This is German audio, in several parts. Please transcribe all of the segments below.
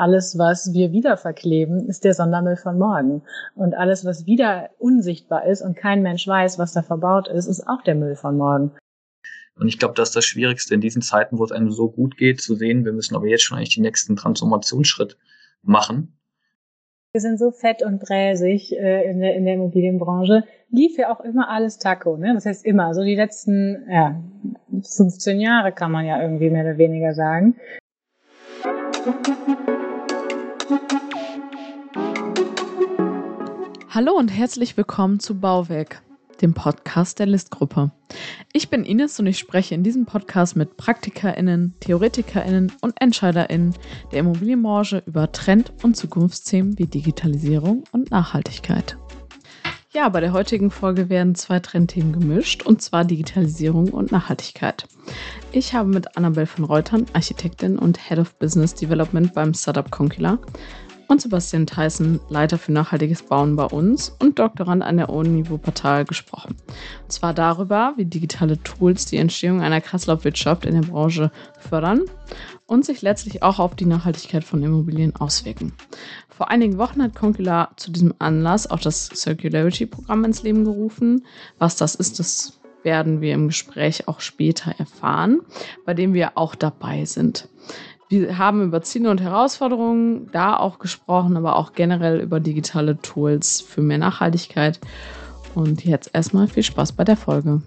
alles, was wir wieder verkleben, ist der Sondermüll von morgen. Und alles, was wieder unsichtbar ist und kein Mensch weiß, was da verbaut ist, ist auch der Müll von morgen. Und ich glaube, das ist das Schwierigste in diesen Zeiten, wo es einem so gut geht, zu sehen, wir müssen aber jetzt schon eigentlich den nächsten Transformationsschritt machen. Wir sind so fett und bräsig äh, in, der, in der Immobilienbranche. Lief ja auch immer alles Taco, ne? Das heißt immer, so die letzten ja, 15 Jahre kann man ja irgendwie mehr oder weniger sagen. Hallo und herzlich willkommen zu Bauwerk, dem Podcast der Listgruppe. Ich bin Ines und ich spreche in diesem Podcast mit PraktikerInnen, TheoretikerInnen und EntscheiderInnen der Immobilienbranche über Trend- und Zukunftsthemen wie Digitalisierung und Nachhaltigkeit. Ja, bei der heutigen Folge werden zwei Trendthemen gemischt, und zwar Digitalisierung und Nachhaltigkeit. Ich habe mit Annabel von Reutern, Architektin und Head of Business Development beim Startup Concula, und Sebastian Theissen, Leiter für nachhaltiges Bauen bei uns und Doktorand an der Uni Wuppertal gesprochen. Und zwar darüber, wie digitale Tools die Entstehung einer Kreislaufwirtschaft in der Branche fördern und sich letztlich auch auf die Nachhaltigkeit von Immobilien auswirken. Vor einigen Wochen hat Concula zu diesem Anlass auch das Circularity-Programm ins Leben gerufen. Was das ist, das werden wir im Gespräch auch später erfahren, bei dem wir auch dabei sind. Wir haben über Ziele und Herausforderungen da auch gesprochen, aber auch generell über digitale Tools für mehr Nachhaltigkeit. Und jetzt erstmal viel Spaß bei der Folge.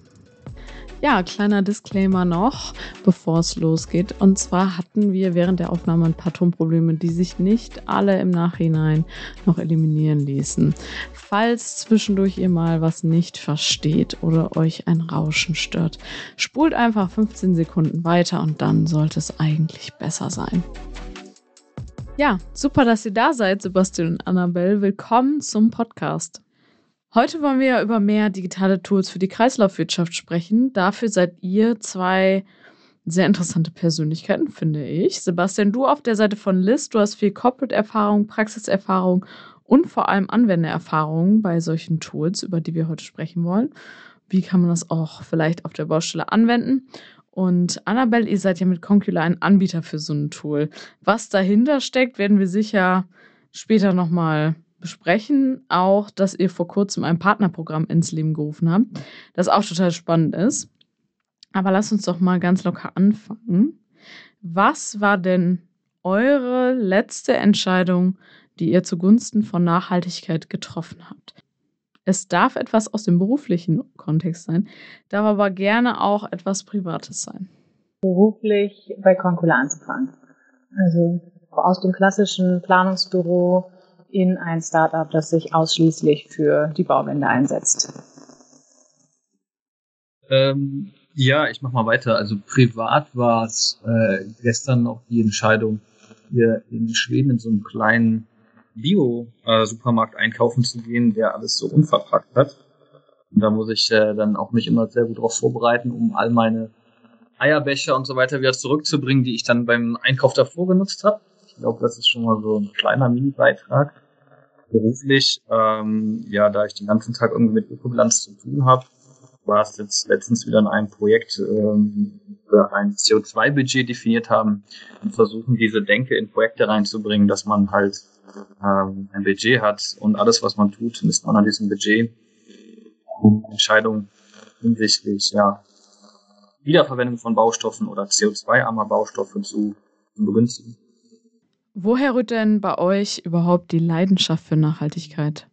Ja, kleiner Disclaimer noch, bevor es losgeht. Und zwar hatten wir während der Aufnahme ein paar Tonprobleme, die sich nicht alle im Nachhinein noch eliminieren ließen. Falls zwischendurch ihr mal was nicht versteht oder euch ein Rauschen stört, spult einfach 15 Sekunden weiter und dann sollte es eigentlich besser sein. Ja, super, dass ihr da seid, Sebastian und Annabelle. Willkommen zum Podcast. Heute wollen wir ja über mehr digitale Tools für die Kreislaufwirtschaft sprechen. Dafür seid ihr zwei sehr interessante Persönlichkeiten, finde ich. Sebastian, du auf der Seite von List, du hast viel Corporate-Erfahrung, Praxiserfahrung und vor allem Anwendererfahrung bei solchen Tools, über die wir heute sprechen wollen. Wie kann man das auch vielleicht auf der Baustelle anwenden? Und Annabelle, ihr seid ja mit Concula ein Anbieter für so ein Tool. Was dahinter steckt, werden wir sicher später nochmal besprechen auch, dass ihr vor kurzem ein Partnerprogramm ins Leben gerufen habt, das auch total spannend ist. Aber lasst uns doch mal ganz locker anfangen. Was war denn eure letzte Entscheidung, die ihr zugunsten von Nachhaltigkeit getroffen habt? Es darf etwas aus dem beruflichen Kontext sein, darf aber gerne auch etwas Privates sein. Beruflich bei Concula anzufangen. Also aus dem klassischen Planungsbüro in ein Startup, das sich ausschließlich für die Bauwende einsetzt? Ähm, ja, ich mach mal weiter. Also privat war es äh, gestern noch die Entscheidung, hier in Schweden in so einem kleinen Bio-Supermarkt einkaufen zu gehen, der alles so unverpackt hat. Und da muss ich äh, dann auch mich immer sehr gut darauf vorbereiten, um all meine Eierbecher und so weiter wieder zurückzubringen, die ich dann beim Einkauf davor genutzt habe. Ich glaube, das ist schon mal so ein kleiner Mini-Beitrag beruflich, ähm, ja, da ich den ganzen Tag irgendwie mit Ökobilanz zu tun habe, war es jetzt letztens wieder in einem Projekt, ähm, ein CO2-Budget definiert haben und versuchen, diese Denke in Projekte reinzubringen, dass man halt ähm, ein Budget hat und alles, was man tut, misst man an diesem Budget, um Entscheidungen hinsichtlich ja, Wiederverwendung von Baustoffen oder CO2-armer Baustoffe zu begünstigen. Woher rührt denn bei euch überhaupt die Leidenschaft für Nachhaltigkeit?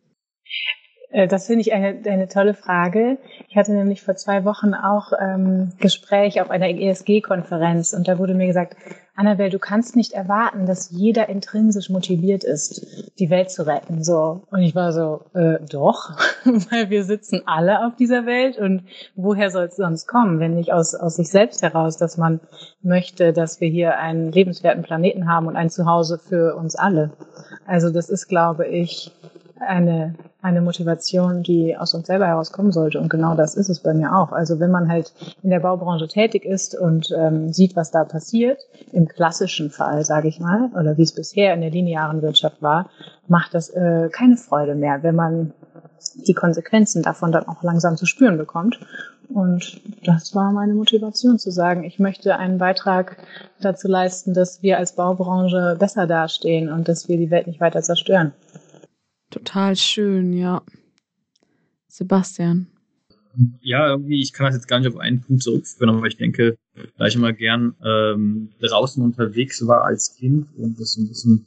Äh, das finde ich eine, eine tolle Frage. Ich hatte nämlich vor zwei Wochen auch ähm, Gespräch auf einer ESG-Konferenz und da wurde mir gesagt, Annabelle, du kannst nicht erwarten, dass jeder intrinsisch motiviert ist, die Welt zu retten. So und ich war so, äh, doch, weil wir sitzen alle auf dieser Welt und woher soll es sonst kommen, wenn nicht aus aus sich selbst heraus, dass man möchte, dass wir hier einen lebenswerten Planeten haben und ein Zuhause für uns alle. Also das ist, glaube ich, eine, eine Motivation, die aus uns selber herauskommen sollte. Und genau das ist es bei mir auch. Also wenn man halt in der Baubranche tätig ist und ähm, sieht, was da passiert, im klassischen Fall, sage ich mal, oder wie es bisher in der linearen Wirtschaft war, macht das äh, keine Freude mehr, wenn man die Konsequenzen davon dann auch langsam zu spüren bekommt. Und das war meine Motivation zu sagen, ich möchte einen Beitrag dazu leisten, dass wir als Baubranche besser dastehen und dass wir die Welt nicht weiter zerstören. Total schön, ja. Sebastian. Ja, irgendwie, ich kann das jetzt gar nicht auf einen Punkt zurückführen, aber ich denke, da ich immer gern ähm, draußen unterwegs war als Kind und das ein bisschen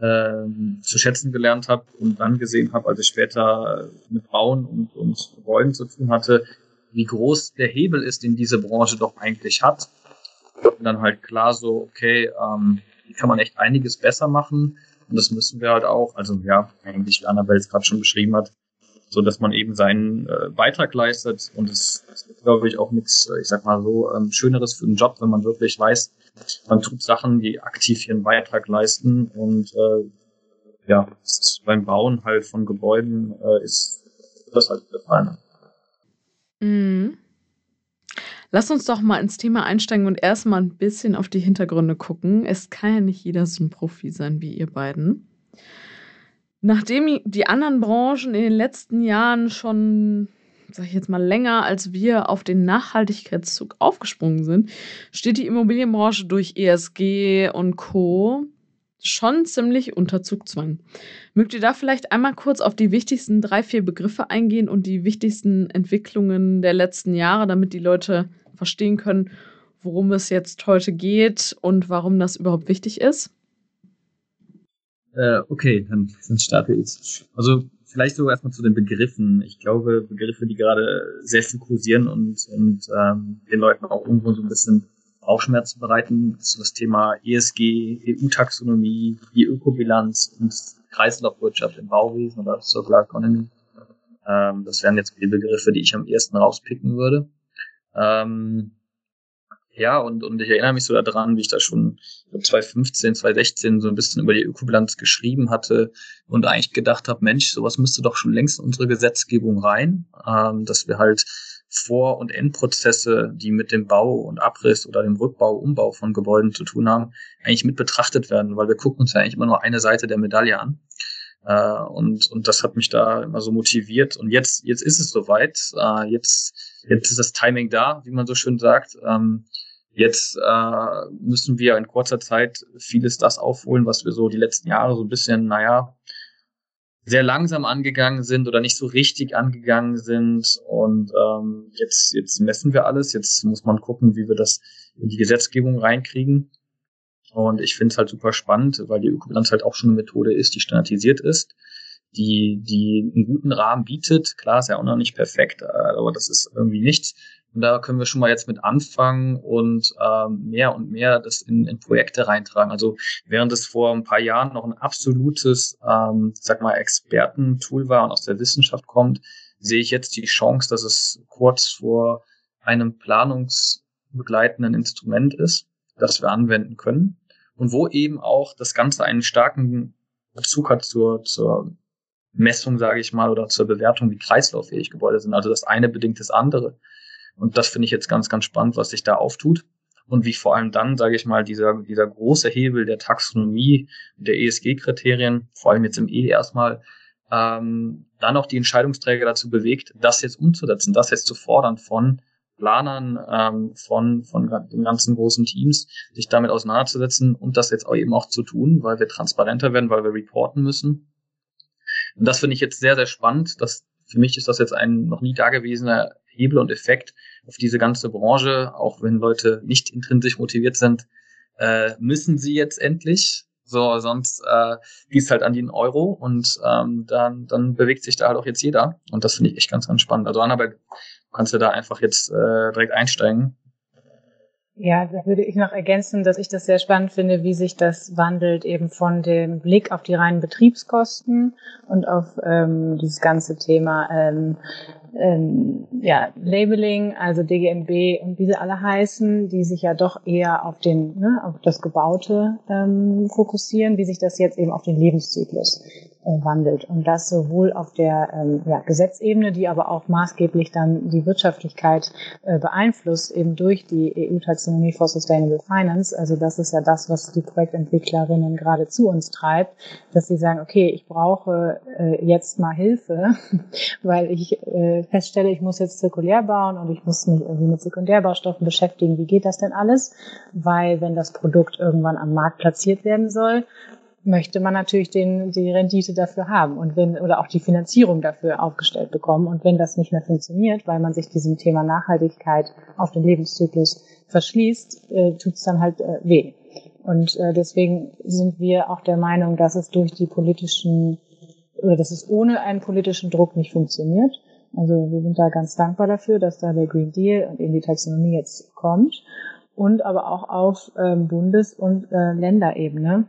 ähm, zu schätzen gelernt habe und dann gesehen habe, als ich später mit Bauen und, und Gebäuden zu tun hatte, wie groß der Hebel ist, den diese Branche doch eigentlich hat. Und dann halt klar so, okay, ähm, kann man echt einiges besser machen? Und das müssen wir halt auch, also ja, eigentlich wie Annabelle es gerade schon beschrieben hat, so dass man eben seinen äh, Beitrag leistet. Und es ist, glaube ich, auch nichts, ich sag mal so, ähm, Schöneres für den Job, wenn man wirklich weiß, man tut Sachen, die aktiv ihren Beitrag leisten. Und äh, ja, beim Bauen halt von Gebäuden äh, ist das halt der Fall. Mhm. Lass uns doch mal ins Thema einsteigen und erstmal ein bisschen auf die Hintergründe gucken. Es kann ja nicht jeder so ein Profi sein wie ihr beiden. Nachdem die anderen Branchen in den letzten Jahren schon, sag ich jetzt mal, länger als wir auf den Nachhaltigkeitszug aufgesprungen sind, steht die Immobilienbranche durch ESG und Co. schon ziemlich unter Zugzwang. Mögt ihr da vielleicht einmal kurz auf die wichtigsten drei, vier Begriffe eingehen und die wichtigsten Entwicklungen der letzten Jahre, damit die Leute verstehen können, worum es jetzt heute geht und warum das überhaupt wichtig ist? Äh, okay, dann, dann starte ich. Also vielleicht so erstmal zu den Begriffen. Ich glaube, Begriffe, die gerade sehr viel kursieren und, und ähm, den Leuten auch irgendwo so ein bisschen Bauchschmerzen bereiten, ist das Thema ESG, EU-Taxonomie, die Ökobilanz und Kreislaufwirtschaft im Bauwesen oder Circular Economy. Ähm, das wären jetzt die Begriffe, die ich am ersten rauspicken würde. Ähm, ja, und, und ich erinnere mich so daran, wie ich da schon ich glaub, 2015, 2016 so ein bisschen über die Ökobilanz geschrieben hatte und eigentlich gedacht habe, Mensch, sowas müsste doch schon längst in unsere Gesetzgebung rein, ähm, dass wir halt Vor- und Endprozesse, die mit dem Bau und Abriss oder dem Rückbau, Umbau von Gebäuden zu tun haben, eigentlich mit betrachtet werden, weil wir gucken uns ja eigentlich immer nur eine Seite der Medaille an. Äh, und, und das hat mich da immer so motiviert. Und jetzt, jetzt ist es soweit. Äh, jetzt, jetzt ist das Timing da, wie man so schön sagt. Ähm, jetzt äh, müssen wir in kurzer Zeit vieles das aufholen, was wir so die letzten Jahre so ein bisschen, naja, sehr langsam angegangen sind oder nicht so richtig angegangen sind. Und ähm, jetzt, jetzt messen wir alles. Jetzt muss man gucken, wie wir das in die Gesetzgebung reinkriegen. Und ich finde es halt super spannend, weil die Ökobilanz halt auch schon eine Methode ist, die standardisiert ist, die, die einen guten Rahmen bietet. Klar, ist ja auch noch nicht perfekt, äh, aber das ist irgendwie nichts. Und da können wir schon mal jetzt mit anfangen und ähm, mehr und mehr das in, in Projekte reintragen. Also während es vor ein paar Jahren noch ein absolutes, ähm, sag mal, Expertentool war und aus der Wissenschaft kommt, sehe ich jetzt die Chance, dass es kurz vor einem planungsbegleitenden Instrument ist, das wir anwenden können und wo eben auch das Ganze einen starken Bezug hat zur, zur Messung, sage ich mal, oder zur Bewertung, wie kreislauffähig Gebäude sind. Also das eine bedingt das andere. Und das finde ich jetzt ganz, ganz spannend, was sich da auftut. Und wie vor allem dann, sage ich mal, dieser, dieser große Hebel der Taxonomie, der ESG-Kriterien, vor allem jetzt im E erstmal, ähm, dann auch die Entscheidungsträger dazu bewegt, das jetzt umzusetzen, das jetzt zu fordern von Planern ähm, von, von den ganzen großen Teams, sich damit auseinanderzusetzen und das jetzt auch eben auch zu tun, weil wir transparenter werden, weil wir reporten müssen. Und das finde ich jetzt sehr, sehr spannend. Das, für mich ist das jetzt ein noch nie dagewesener Hebel und Effekt auf diese ganze Branche, auch wenn Leute nicht intrinsisch motiviert sind, äh, müssen sie jetzt endlich. So, sonst äh, gehst halt an den Euro und ähm, dann, dann bewegt sich da halt auch jetzt jeder. Und das finde ich echt ganz, ganz spannend. Also Annabelle, kannst du da einfach jetzt äh, direkt einsteigen. Ja, da würde ich noch ergänzen, dass ich das sehr spannend finde, wie sich das wandelt eben von dem Blick auf die reinen Betriebskosten und auf ähm, dieses ganze Thema ähm, ähm, ja, Labeling, also DGNB und wie sie alle heißen, die sich ja doch eher auf den, ne, auf das Gebaute ähm, fokussieren, wie sich das jetzt eben auf den Lebenszyklus wandelt. Und das sowohl auf der ähm, ja, Gesetzebene, die aber auch maßgeblich dann die Wirtschaftlichkeit äh, beeinflusst, eben durch die EU-Taxonomie for Sustainable Finance. Also das ist ja das, was die Projektentwicklerinnen gerade zu uns treibt, dass sie sagen, okay, ich brauche äh, jetzt mal Hilfe, weil ich äh, feststelle, ich muss jetzt zirkulär bauen und ich muss mich irgendwie mit Sekundärbaustoffen beschäftigen. Wie geht das denn alles? Weil wenn das Produkt irgendwann am Markt platziert werden soll, möchte man natürlich den, die Rendite dafür haben und wenn, oder auch die Finanzierung dafür aufgestellt bekommen. Und wenn das nicht mehr funktioniert, weil man sich diesem Thema Nachhaltigkeit auf den Lebenszyklus verschließt, äh, tut es dann halt äh, weh. Und äh, deswegen sind wir auch der Meinung, dass es durch die politischen oder dass es ohne einen politischen Druck nicht funktioniert. Also wir sind da ganz dankbar dafür, dass da der Green Deal und eben die Taxonomie jetzt kommt und aber auch auf ähm, Bundes- und äh, Länderebene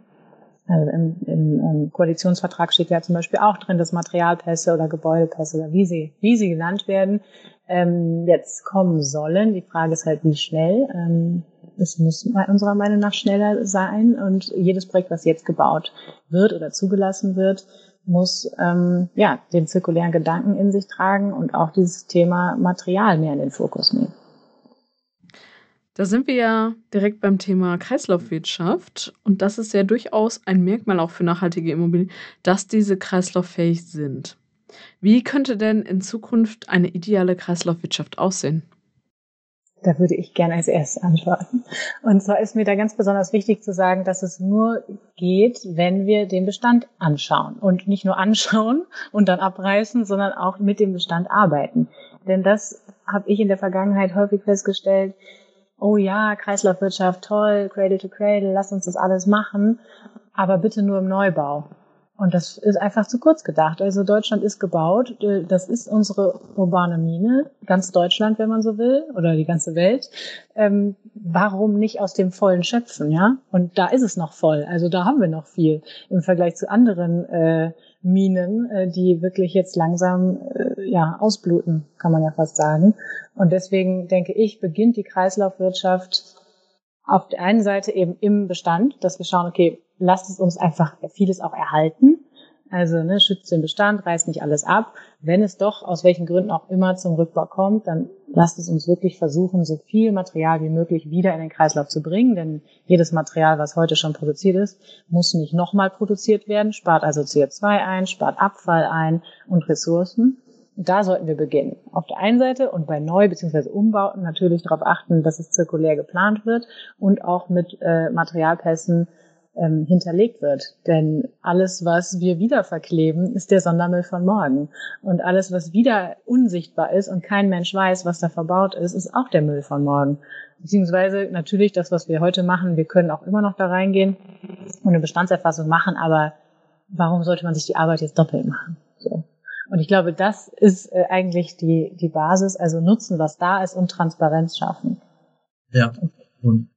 also im, im, im Koalitionsvertrag steht ja zum Beispiel auch drin, dass Materialpässe oder Gebäudepässe oder wie sie, wie sie genannt werden, ähm, jetzt kommen sollen. Die Frage ist halt, wie schnell. Ähm, es muss unserer Meinung nach schneller sein und jedes Projekt, was jetzt gebaut wird oder zugelassen wird, muss ähm, ja den zirkulären Gedanken in sich tragen und auch dieses Thema Material mehr in den Fokus nehmen. Da sind wir ja direkt beim Thema Kreislaufwirtschaft. Und das ist ja durchaus ein Merkmal auch für nachhaltige Immobilien, dass diese kreislauffähig sind. Wie könnte denn in Zukunft eine ideale Kreislaufwirtschaft aussehen? Da würde ich gerne als erstes antworten. Und zwar ist mir da ganz besonders wichtig zu sagen, dass es nur geht, wenn wir den Bestand anschauen. Und nicht nur anschauen und dann abreißen, sondern auch mit dem Bestand arbeiten. Denn das habe ich in der Vergangenheit häufig festgestellt, oh ja, Kreislaufwirtschaft, toll, Cradle to Cradle, lass uns das alles machen, aber bitte nur im Neubau. Und das ist einfach zu kurz gedacht. Also Deutschland ist gebaut, das ist unsere urbane Mine, ganz Deutschland, wenn man so will, oder die ganze Welt. Ähm, warum nicht aus dem Vollen schöpfen, ja? Und da ist es noch voll. Also da haben wir noch viel im Vergleich zu anderen äh, Minen, äh, die wirklich jetzt langsam äh, ja ausbluten, kann man ja fast sagen. Und deswegen denke ich, beginnt die Kreislaufwirtschaft auf der einen Seite eben im Bestand, dass wir schauen, okay, lasst es uns einfach vieles auch erhalten. Also ne, schützt den Bestand, reißt nicht alles ab. Wenn es doch aus welchen Gründen auch immer zum Rückbau kommt, dann lasst es uns wirklich versuchen, so viel Material wie möglich wieder in den Kreislauf zu bringen. Denn jedes Material, was heute schon produziert ist, muss nicht nochmal produziert werden, spart also CO2 ein, spart Abfall ein und Ressourcen. Da sollten wir beginnen. Auf der einen Seite und bei Neu- bzw. Umbauten natürlich darauf achten, dass es zirkulär geplant wird und auch mit äh, Materialpässen ähm, hinterlegt wird. Denn alles, was wir wieder verkleben, ist der Sondermüll von morgen. Und alles, was wieder unsichtbar ist und kein Mensch weiß, was da verbaut ist, ist auch der Müll von morgen. Beziehungsweise natürlich das, was wir heute machen, wir können auch immer noch da reingehen und eine Bestandserfassung machen, aber warum sollte man sich die Arbeit jetzt doppelt machen? So. Und ich glaube, das ist äh, eigentlich die, die Basis, also nutzen, was da ist und Transparenz schaffen. Ja. Und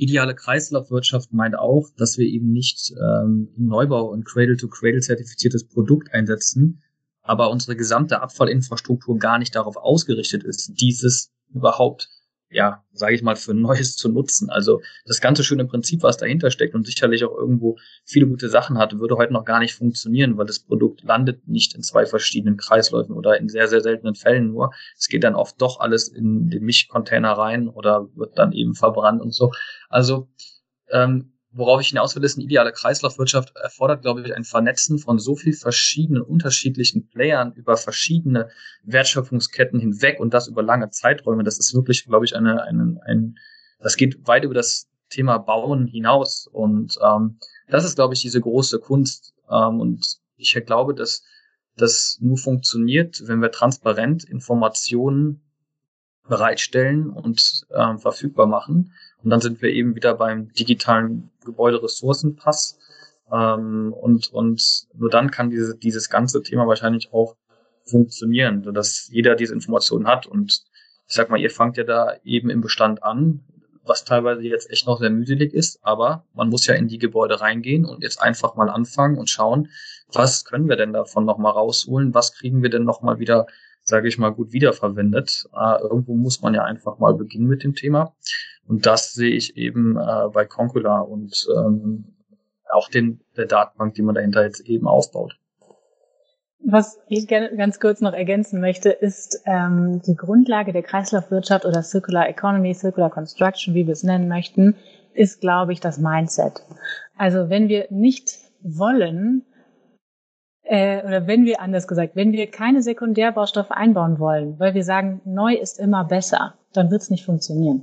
Ideale Kreislaufwirtschaft meint auch, dass wir eben nicht ähm, im Neubau und Cradle-to-Cradle zertifiziertes Produkt einsetzen, aber unsere gesamte Abfallinfrastruktur gar nicht darauf ausgerichtet ist, dieses überhaupt ja, sage ich mal, für Neues zu nutzen. Also das ganze schöne Prinzip, was dahinter steckt und sicherlich auch irgendwo viele gute Sachen hat, würde heute noch gar nicht funktionieren, weil das Produkt landet nicht in zwei verschiedenen Kreisläufen oder in sehr, sehr seltenen Fällen nur. Es geht dann oft doch alles in den Mischcontainer rein oder wird dann eben verbrannt und so. Also ähm, worauf ich hinaus will, ist eine ideale Kreislaufwirtschaft erfordert, glaube ich, ein Vernetzen von so viel verschiedenen, unterschiedlichen Playern über verschiedene Wertschöpfungsketten hinweg und das über lange Zeiträume. Das ist wirklich, glaube ich, eine, eine, ein, das geht weit über das Thema Bauen hinaus und ähm, das ist, glaube ich, diese große Kunst ähm, und ich glaube, dass das nur funktioniert, wenn wir transparent Informationen bereitstellen und äh, verfügbar machen und dann sind wir eben wieder beim digitalen Gebäuderessourcenpass. Ähm, und, und nur dann kann diese, dieses ganze Thema wahrscheinlich auch funktionieren, dass jeder diese Informationen hat. Und ich sag mal, ihr fangt ja da eben im Bestand an, was teilweise jetzt echt noch sehr mühselig ist, aber man muss ja in die Gebäude reingehen und jetzt einfach mal anfangen und schauen, was können wir denn davon nochmal rausholen, was kriegen wir denn nochmal wieder sage ich mal, gut wiederverwendet. Äh, irgendwo muss man ja einfach mal beginnen mit dem Thema. Und das sehe ich eben äh, bei Concula und ähm, auch den, der Datenbank, die man dahinter jetzt eben aufbaut. Was ich gerne ganz kurz noch ergänzen möchte, ist ähm, die Grundlage der Kreislaufwirtschaft oder Circular Economy, Circular Construction, wie wir es nennen möchten, ist, glaube ich, das Mindset. Also wenn wir nicht wollen, äh, oder wenn wir anders gesagt, wenn wir keine Sekundärbaustoffe einbauen wollen, weil wir sagen, neu ist immer besser, dann wird es nicht funktionieren.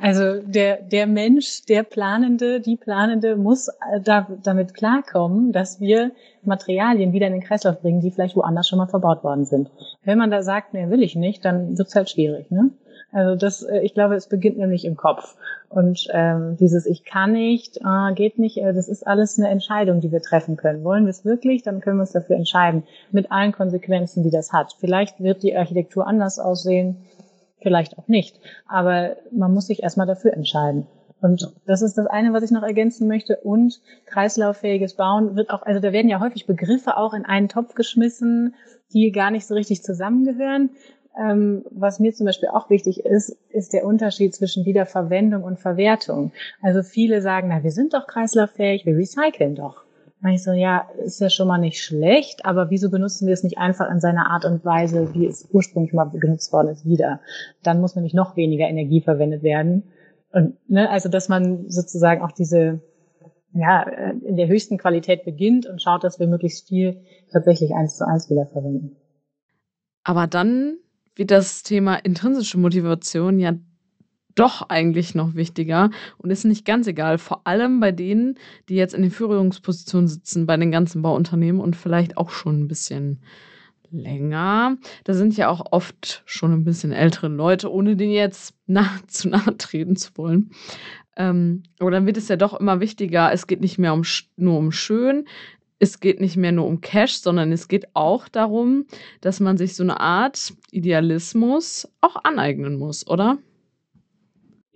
Also der, der Mensch, der Planende, die Planende muss äh, da, damit klarkommen, dass wir Materialien wieder in den Kreislauf bringen, die vielleicht woanders schon mal verbaut worden sind. Wenn man da sagt, nee, will ich nicht, dann wird es halt schwierig. Ne? Also das, äh, ich glaube, es beginnt nämlich im Kopf. Und ähm, dieses Ich kann nicht, äh, geht nicht, äh, das ist alles eine Entscheidung, die wir treffen können. Wollen wir es wirklich, dann können wir uns dafür entscheiden, mit allen Konsequenzen, die das hat. Vielleicht wird die Architektur anders aussehen, vielleicht auch nicht. Aber man muss sich erstmal dafür entscheiden. Und das ist das eine, was ich noch ergänzen möchte. Und kreislauffähiges Bauen wird auch, also da werden ja häufig Begriffe auch in einen Topf geschmissen, die gar nicht so richtig zusammengehören. Ähm, was mir zum Beispiel auch wichtig ist, ist der Unterschied zwischen Wiederverwendung und Verwertung. Also viele sagen, na, wir sind doch kreislauffähig, wir recyceln doch. Und ich so, ja, ist ja schon mal nicht schlecht, aber wieso benutzen wir es nicht einfach in seiner Art und Weise, wie es ursprünglich mal genutzt worden ist, wieder? Dann muss nämlich noch weniger Energie verwendet werden. Und ne, also dass man sozusagen auch diese ja in der höchsten Qualität beginnt und schaut, dass wir möglichst viel tatsächlich eins zu eins wiederverwenden. Aber dann wird das Thema intrinsische Motivation ja doch eigentlich noch wichtiger und ist nicht ganz egal. Vor allem bei denen, die jetzt in den Führungspositionen sitzen, bei den ganzen Bauunternehmen und vielleicht auch schon ein bisschen länger. Da sind ja auch oft schon ein bisschen ältere Leute, ohne denen jetzt nah, zu nahe treten zu wollen. Ähm, aber dann wird es ja doch immer wichtiger. Es geht nicht mehr um, nur um schön, es geht nicht mehr nur um Cash, sondern es geht auch darum, dass man sich so eine Art Idealismus auch aneignen muss, oder?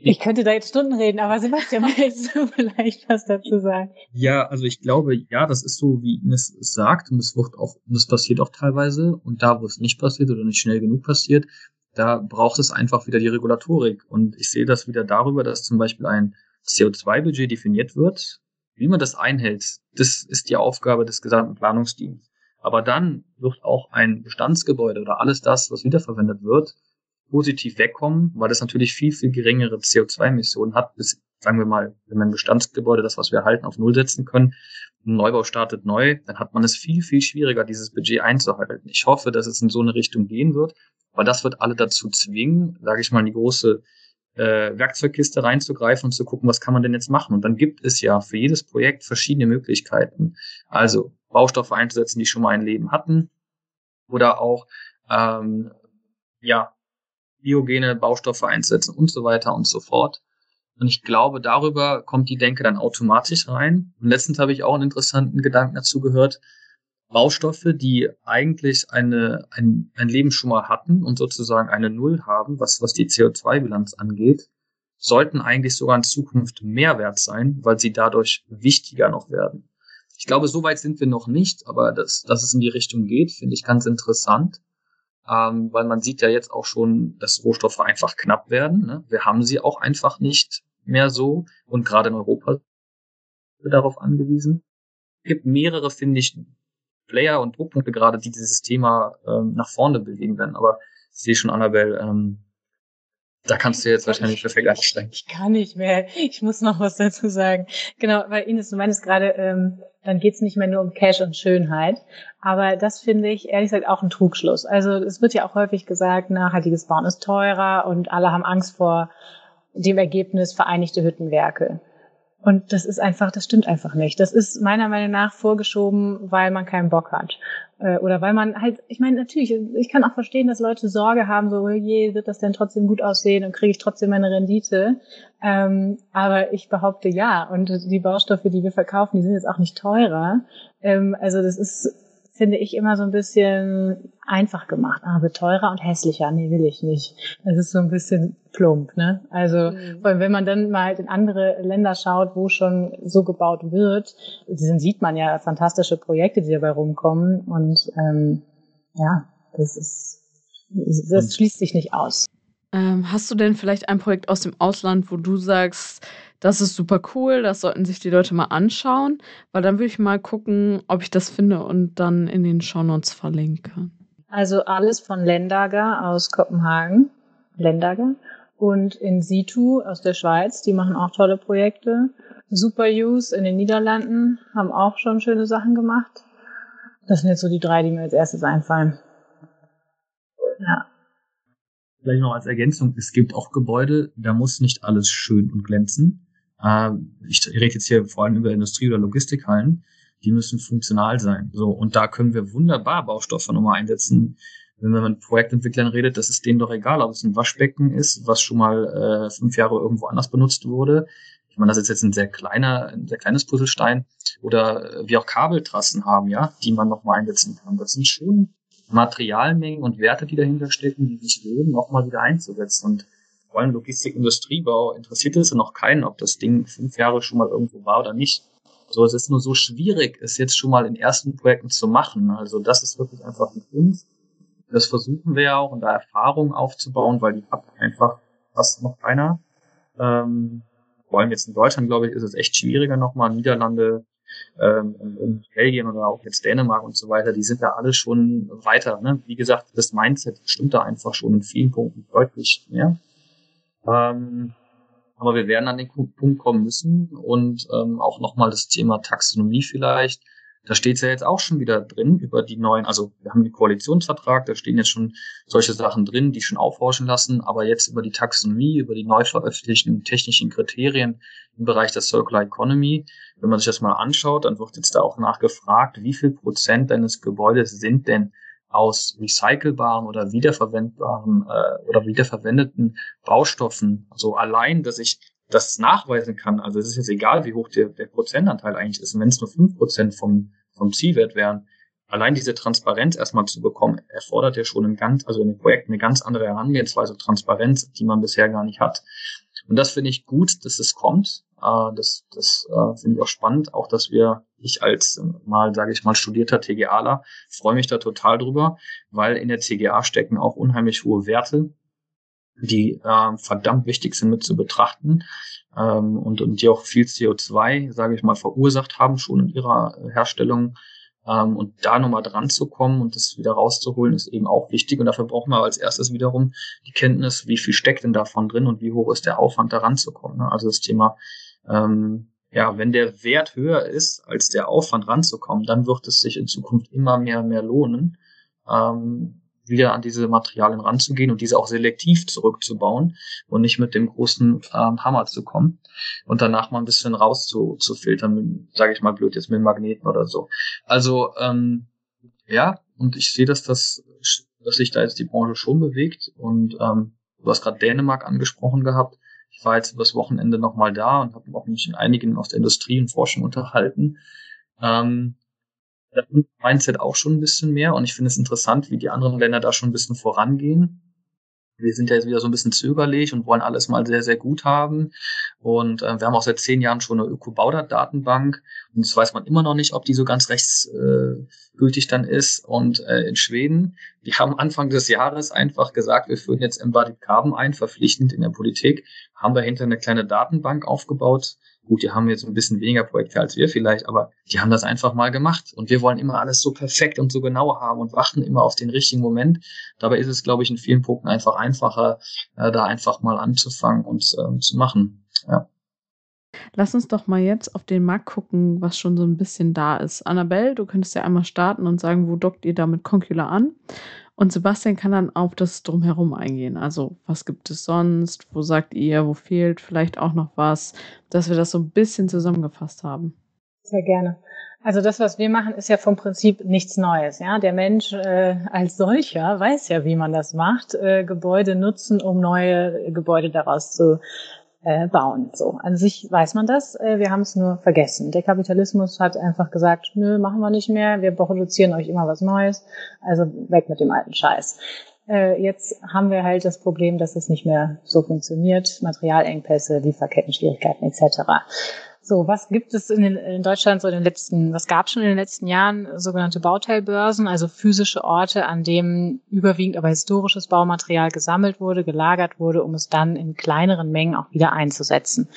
Ich könnte da jetzt Stunden reden, aber Sebastian, möchtest du vielleicht was dazu sagen? Ja, also ich glaube, ja, das ist so, wie Ines es sagt, und es wird auch, und es passiert auch teilweise, und da, wo es nicht passiert oder nicht schnell genug passiert, da braucht es einfach wieder die Regulatorik. Und ich sehe das wieder darüber, dass zum Beispiel ein CO2-Budget definiert wird, wie man das einhält, das ist die Aufgabe des gesamten Planungsteams. Aber dann wird auch ein Bestandsgebäude oder alles das, was wiederverwendet wird, positiv wegkommen, weil das natürlich viel, viel geringere CO2-Emissionen hat, bis, sagen wir mal, wenn man ein Bestandsgebäude, das, was wir erhalten, auf Null setzen können, ein Neubau startet neu, dann hat man es viel, viel schwieriger, dieses Budget einzuhalten. Ich hoffe, dass es in so eine Richtung gehen wird, weil das wird alle dazu zwingen, sage ich mal, in die große äh, Werkzeugkiste reinzugreifen und zu gucken, was kann man denn jetzt machen. Und dann gibt es ja für jedes Projekt verschiedene Möglichkeiten. Also Baustoffe einzusetzen, die schon mal ein Leben hatten, oder auch ähm, ja biogene Baustoffe einzusetzen und so weiter und so fort. Und ich glaube, darüber kommt die Denke dann automatisch rein. Und letztens habe ich auch einen interessanten Gedanken dazu gehört. Baustoffe, die eigentlich eine, ein, ein Leben schon mal hatten und sozusagen eine Null haben, was, was die CO2-Bilanz angeht, sollten eigentlich sogar in Zukunft mehr wert sein, weil sie dadurch wichtiger noch werden. Ich glaube, so weit sind wir noch nicht, aber dass, dass es in die Richtung geht, finde ich ganz interessant, ähm, weil man sieht ja jetzt auch schon, dass Rohstoffe einfach knapp werden. Ne? Wir haben sie auch einfach nicht mehr so und gerade in Europa darauf angewiesen. Es gibt mehrere, finde ich, Player und Druckpunkte gerade, die dieses Thema ähm, nach vorne bewegen werden. Aber ich sehe schon, Annabelle, ähm, da kannst du jetzt wahrscheinlich perfekt einsteigen. Ich kann nicht mehr. Ich muss noch was dazu sagen. Genau, weil Ines, du meinst gerade, ähm, dann geht's nicht mehr nur um Cash und Schönheit. Aber das finde ich ehrlich gesagt auch ein Trugschluss. Also es wird ja auch häufig gesagt, nachhaltiges Bauen ist teurer und alle haben Angst vor dem Ergebnis Vereinigte Hüttenwerke. Und das ist einfach, das stimmt einfach nicht. Das ist meiner Meinung nach vorgeschoben, weil man keinen Bock hat. Äh, oder weil man halt, ich meine, natürlich, ich kann auch verstehen, dass Leute Sorge haben, so, oh je, wird das denn trotzdem gut aussehen und kriege ich trotzdem meine Rendite? Ähm, aber ich behaupte ja. Und die Baustoffe, die wir verkaufen, die sind jetzt auch nicht teurer. Ähm, also das ist finde ich, immer so ein bisschen einfach gemacht. Ah, wird teurer und hässlicher. Nee, will ich nicht. Das ist so ein bisschen plump, ne? Also, mhm. vor allem, wenn man dann mal in andere Länder schaut, wo schon so gebaut wird, dann sieht man ja fantastische Projekte, die dabei rumkommen. Und ähm, ja, das ist, das schließt sich nicht aus. Ähm, hast du denn vielleicht ein Projekt aus dem Ausland, wo du sagst, das ist super cool, das sollten sich die Leute mal anschauen? Weil dann würde ich mal gucken, ob ich das finde und dann in den Shownotes verlinke. Also alles von Lendager aus Kopenhagen. Lendager. Und in Situ aus der Schweiz, die machen auch tolle Projekte. Super Use in den Niederlanden haben auch schon schöne Sachen gemacht. Das sind jetzt so die drei, die mir als erstes einfallen. Vielleicht noch als Ergänzung, es gibt auch Gebäude, da muss nicht alles schön und glänzen. Äh, ich rede jetzt hier vor allem über Industrie- oder Logistikhallen. Die müssen funktional sein. So, und da können wir wunderbar Baustoffe nochmal einsetzen. Wenn man mit Projektentwicklern redet, das ist denen doch egal, ob es ein Waschbecken ist, was schon mal äh, fünf Jahre irgendwo anders benutzt wurde. Ich meine, das ist jetzt ein sehr kleiner, ein sehr kleines Puzzlestein. Oder äh, wie auch Kabeltrassen haben, ja, die man nochmal einsetzen kann. Das sind schon Materialmengen und Werte, die dahinter stecken, die sich lohnen, nochmal wieder einzusetzen. Und vor allem Logistik, Industriebau interessiert es noch keinen, ob das Ding fünf Jahre schon mal irgendwo war oder nicht. So, es ist nur so schwierig, es jetzt schon mal in ersten Projekten zu machen. Also das ist wirklich einfach ein Kunst. Das versuchen wir ja auch, und da Erfahrungen aufzubauen, weil die hat einfach fast noch keiner. Ähm, vor allem jetzt in Deutschland, glaube ich, ist es echt schwieriger nochmal. Niederlande, ähm, Belgien oder auch jetzt Dänemark und so weiter, die sind da alle schon weiter. Ne? Wie gesagt, das Mindset stimmt da einfach schon in vielen Punkten deutlich mehr. Ähm, aber wir werden an den Punkt kommen müssen und ähm, auch nochmal das Thema Taxonomie vielleicht da steht es ja jetzt auch schon wieder drin über die neuen, also wir haben den Koalitionsvertrag, da stehen jetzt schon solche Sachen drin, die schon aufhorchen lassen, aber jetzt über die Taxonomie, über die neu veröffentlichten technischen Kriterien im Bereich der Circular Economy, wenn man sich das mal anschaut, dann wird jetzt da auch nachgefragt, wie viel Prozent deines Gebäudes sind denn aus recycelbaren oder wiederverwendbaren äh, oder wiederverwendeten Baustoffen. Also allein, dass ich das nachweisen kann, also es ist jetzt egal, wie hoch der, der Prozentanteil eigentlich ist, und wenn es nur fünf Prozent vom, vom Zielwert wären, allein diese Transparenz erstmal zu bekommen, erfordert ja schon ein ganz, also in den Projekten eine ganz andere Herangehensweise, Transparenz, die man bisher gar nicht hat. Und das finde ich gut, dass es kommt. Äh, das das äh, finde ich auch spannend, auch dass wir, ich als äh, mal, sage ich mal, studierter TGAler, freue mich da total drüber, weil in der TGA stecken auch unheimlich hohe Werte, die äh, verdammt wichtig sind mit zu betrachten ähm, und, und die auch viel CO2, sage ich mal, verursacht haben schon in ihrer Herstellung. Ähm, und da nochmal dran zu kommen und das wieder rauszuholen, ist eben auch wichtig. Und dafür brauchen wir als erstes wiederum die Kenntnis, wie viel steckt denn davon drin und wie hoch ist der Aufwand, da ranzukommen. Ne? Also das Thema, ähm, ja, wenn der Wert höher ist als der Aufwand ranzukommen, dann wird es sich in Zukunft immer mehr mehr lohnen. Ähm, wieder an diese Materialien ranzugehen und diese auch selektiv zurückzubauen und nicht mit dem großen ähm, Hammer zu kommen und danach mal ein bisschen rauszufiltern, sage ich mal blöd jetzt mit Magneten oder so. Also ähm, ja, und ich sehe, dass das, dass sich da jetzt die Branche schon bewegt und ähm, du hast gerade Dänemark angesprochen gehabt. Ich war jetzt übers Wochenende nochmal da und habe auch mich mit einigen aus der Industrie und Forschung unterhalten. Ähm, das Mindset auch schon ein bisschen mehr und ich finde es interessant, wie die anderen Länder da schon ein bisschen vorangehen. Wir sind ja jetzt wieder so ein bisschen zögerlich und wollen alles mal sehr, sehr gut haben. Und äh, wir haben auch seit zehn Jahren schon eine Öko-Baudat-Datenbank. Und das weiß man immer noch nicht, ob die so ganz rechtsgültig äh, dann ist. Und äh, in Schweden, die haben Anfang des Jahres einfach gesagt, wir führen jetzt Embodied Carbon ein, verpflichtend in der Politik. Haben dahinter eine kleine Datenbank aufgebaut, Gut, die haben jetzt ein bisschen weniger Projekte als wir vielleicht, aber die haben das einfach mal gemacht. Und wir wollen immer alles so perfekt und so genau haben und warten immer auf den richtigen Moment. Dabei ist es, glaube ich, in vielen Punkten einfach einfacher, äh, da einfach mal anzufangen und äh, zu machen. Ja. Lass uns doch mal jetzt auf den Markt gucken, was schon so ein bisschen da ist. Annabelle, du könntest ja einmal starten und sagen, wo dockt ihr da mit Concula an? Und Sebastian kann dann auf das Drumherum eingehen. Also, was gibt es sonst? Wo sagt ihr, wo fehlt vielleicht auch noch was? Dass wir das so ein bisschen zusammengefasst haben. Sehr gerne. Also das, was wir machen, ist ja vom Prinzip nichts Neues. Ja, der Mensch äh, als solcher weiß ja, wie man das macht. Äh, Gebäude nutzen, um neue Gebäude daraus zu äh, bauen. So an sich weiß man das. Äh, wir haben es nur vergessen. Der Kapitalismus hat einfach gesagt, nö, machen wir nicht mehr. Wir produzieren euch immer was Neues. Also weg mit dem alten Scheiß. Äh, jetzt haben wir halt das Problem, dass es nicht mehr so funktioniert. Materialengpässe, Lieferkettenschwierigkeiten etc. So, was gibt es in, den, in, Deutschland so in den letzten, was gab es schon in den letzten Jahren? Sogenannte Bauteilbörsen, also physische Orte, an denen überwiegend aber historisches Baumaterial gesammelt wurde, gelagert wurde, um es dann in kleineren Mengen auch wieder einzusetzen.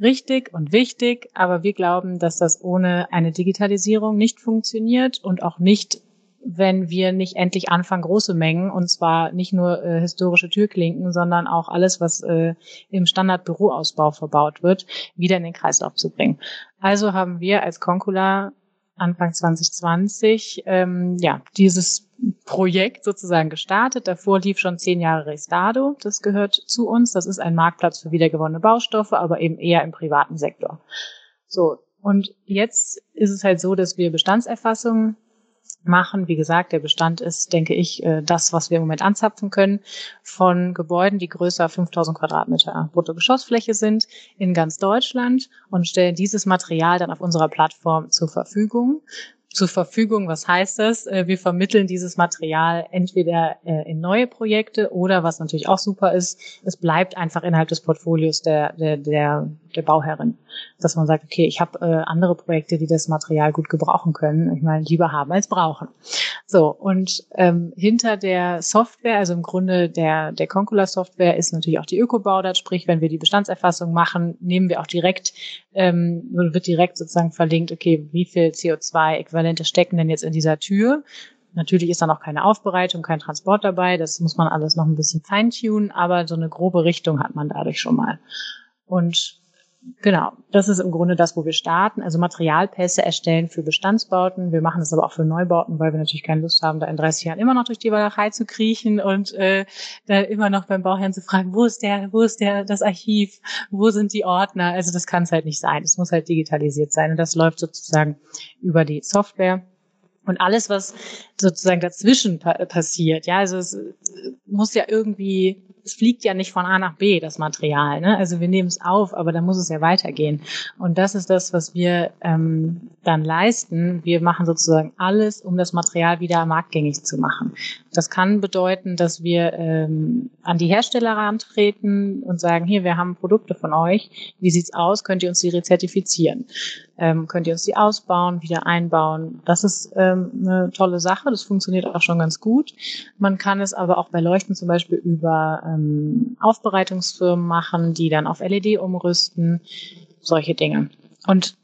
Richtig und wichtig, aber wir glauben, dass das ohne eine Digitalisierung nicht funktioniert und auch nicht wenn wir nicht endlich anfangen, große Mengen, und zwar nicht nur äh, historische Türklinken, sondern auch alles, was äh, im Standardbüroausbau verbaut wird, wieder in den Kreislauf zu bringen. Also haben wir als Concula Anfang 2020 ähm, ja dieses Projekt sozusagen gestartet. Davor lief schon zehn Jahre Restado. Das gehört zu uns. Das ist ein Marktplatz für wiedergewonnene Baustoffe, aber eben eher im privaten Sektor. So. Und jetzt ist es halt so, dass wir Bestandserfassungen machen. Wie gesagt, der Bestand ist, denke ich, äh, das, was wir im Moment anzapfen können von Gebäuden, die größer 5000 Quadratmeter Bruttogeschossfläche sind in ganz Deutschland und stellen dieses Material dann auf unserer Plattform zur Verfügung zur Verfügung. Was heißt das? Äh, wir vermitteln dieses Material entweder äh, in neue Projekte oder was natürlich auch super ist, es bleibt einfach innerhalb des Portfolios der, der, der, der Bauherrin. Dass man sagt, okay, ich habe äh, andere Projekte, die das Material gut gebrauchen können. Ich meine, lieber haben als brauchen. So, und ähm, hinter der Software, also im Grunde der, der Concula-Software, ist natürlich auch die Ökobaudat, sprich, wenn wir die Bestandserfassung machen, nehmen wir auch direkt, ähm, wird direkt sozusagen verlinkt, okay, wie viel CO2-Äquivalente stecken denn jetzt in dieser Tür? Natürlich ist da noch keine Aufbereitung, kein Transport dabei. Das muss man alles noch ein bisschen feintunen, aber so eine grobe Richtung hat man dadurch schon mal. Und Genau, das ist im Grunde das, wo wir starten. Also Materialpässe erstellen für Bestandsbauten. Wir machen das aber auch für Neubauten, weil wir natürlich keine Lust haben, da in 30 Jahren immer noch durch die Walachei zu kriechen und äh, da immer noch beim Bauherrn zu fragen, wo ist der, wo ist der, das Archiv, wo sind die Ordner? Also das kann es halt nicht sein. Es muss halt digitalisiert sein und das läuft sozusagen über die Software. Und alles, was sozusagen dazwischen pa passiert, ja, also es muss ja irgendwie es fliegt ja nicht von A nach B, das Material. Ne? Also wir nehmen es auf, aber dann muss es ja weitergehen. Und das ist das, was wir ähm, dann leisten. Wir machen sozusagen alles, um das Material wieder marktgängig zu machen. Das kann bedeuten, dass wir ähm, an die Hersteller rantreten und sagen, hier, wir haben Produkte von euch. Wie sieht's aus? Könnt ihr uns die rezertifizieren? Ähm, könnt ihr uns die ausbauen, wieder einbauen? Das ist ähm, eine tolle Sache. Das funktioniert auch schon ganz gut. Man kann es aber auch bei Leuchten zum Beispiel über ähm, Aufbereitungsfirmen machen, die dann auf LED umrüsten, solche Dinge. Und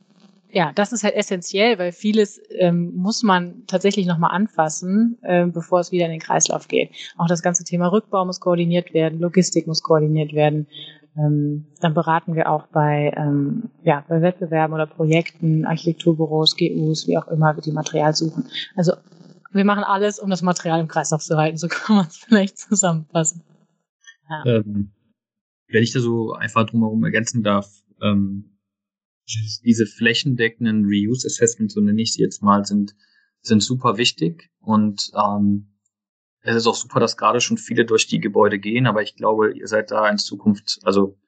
ja, das ist halt essentiell, weil vieles ähm, muss man tatsächlich nochmal anfassen, äh, bevor es wieder in den Kreislauf geht. Auch das ganze Thema Rückbau muss koordiniert werden, Logistik muss koordiniert werden. Ähm, dann beraten wir auch bei, ähm, ja, bei Wettbewerben oder Projekten, Architekturbüros, GUs, wie auch immer, die Material suchen. Also wir machen alles, um das Material im Kreislauf zu halten. So kann man es vielleicht zusammenfassen. Ähm, wenn ich da so einfach drumherum ergänzen darf, ähm, diese flächendeckenden Reuse Assessments, so nenne ich sie jetzt mal, sind, sind super wichtig und ähm, es ist auch super, dass gerade schon viele durch die Gebäude gehen, aber ich glaube, ihr seid da in Zukunft, also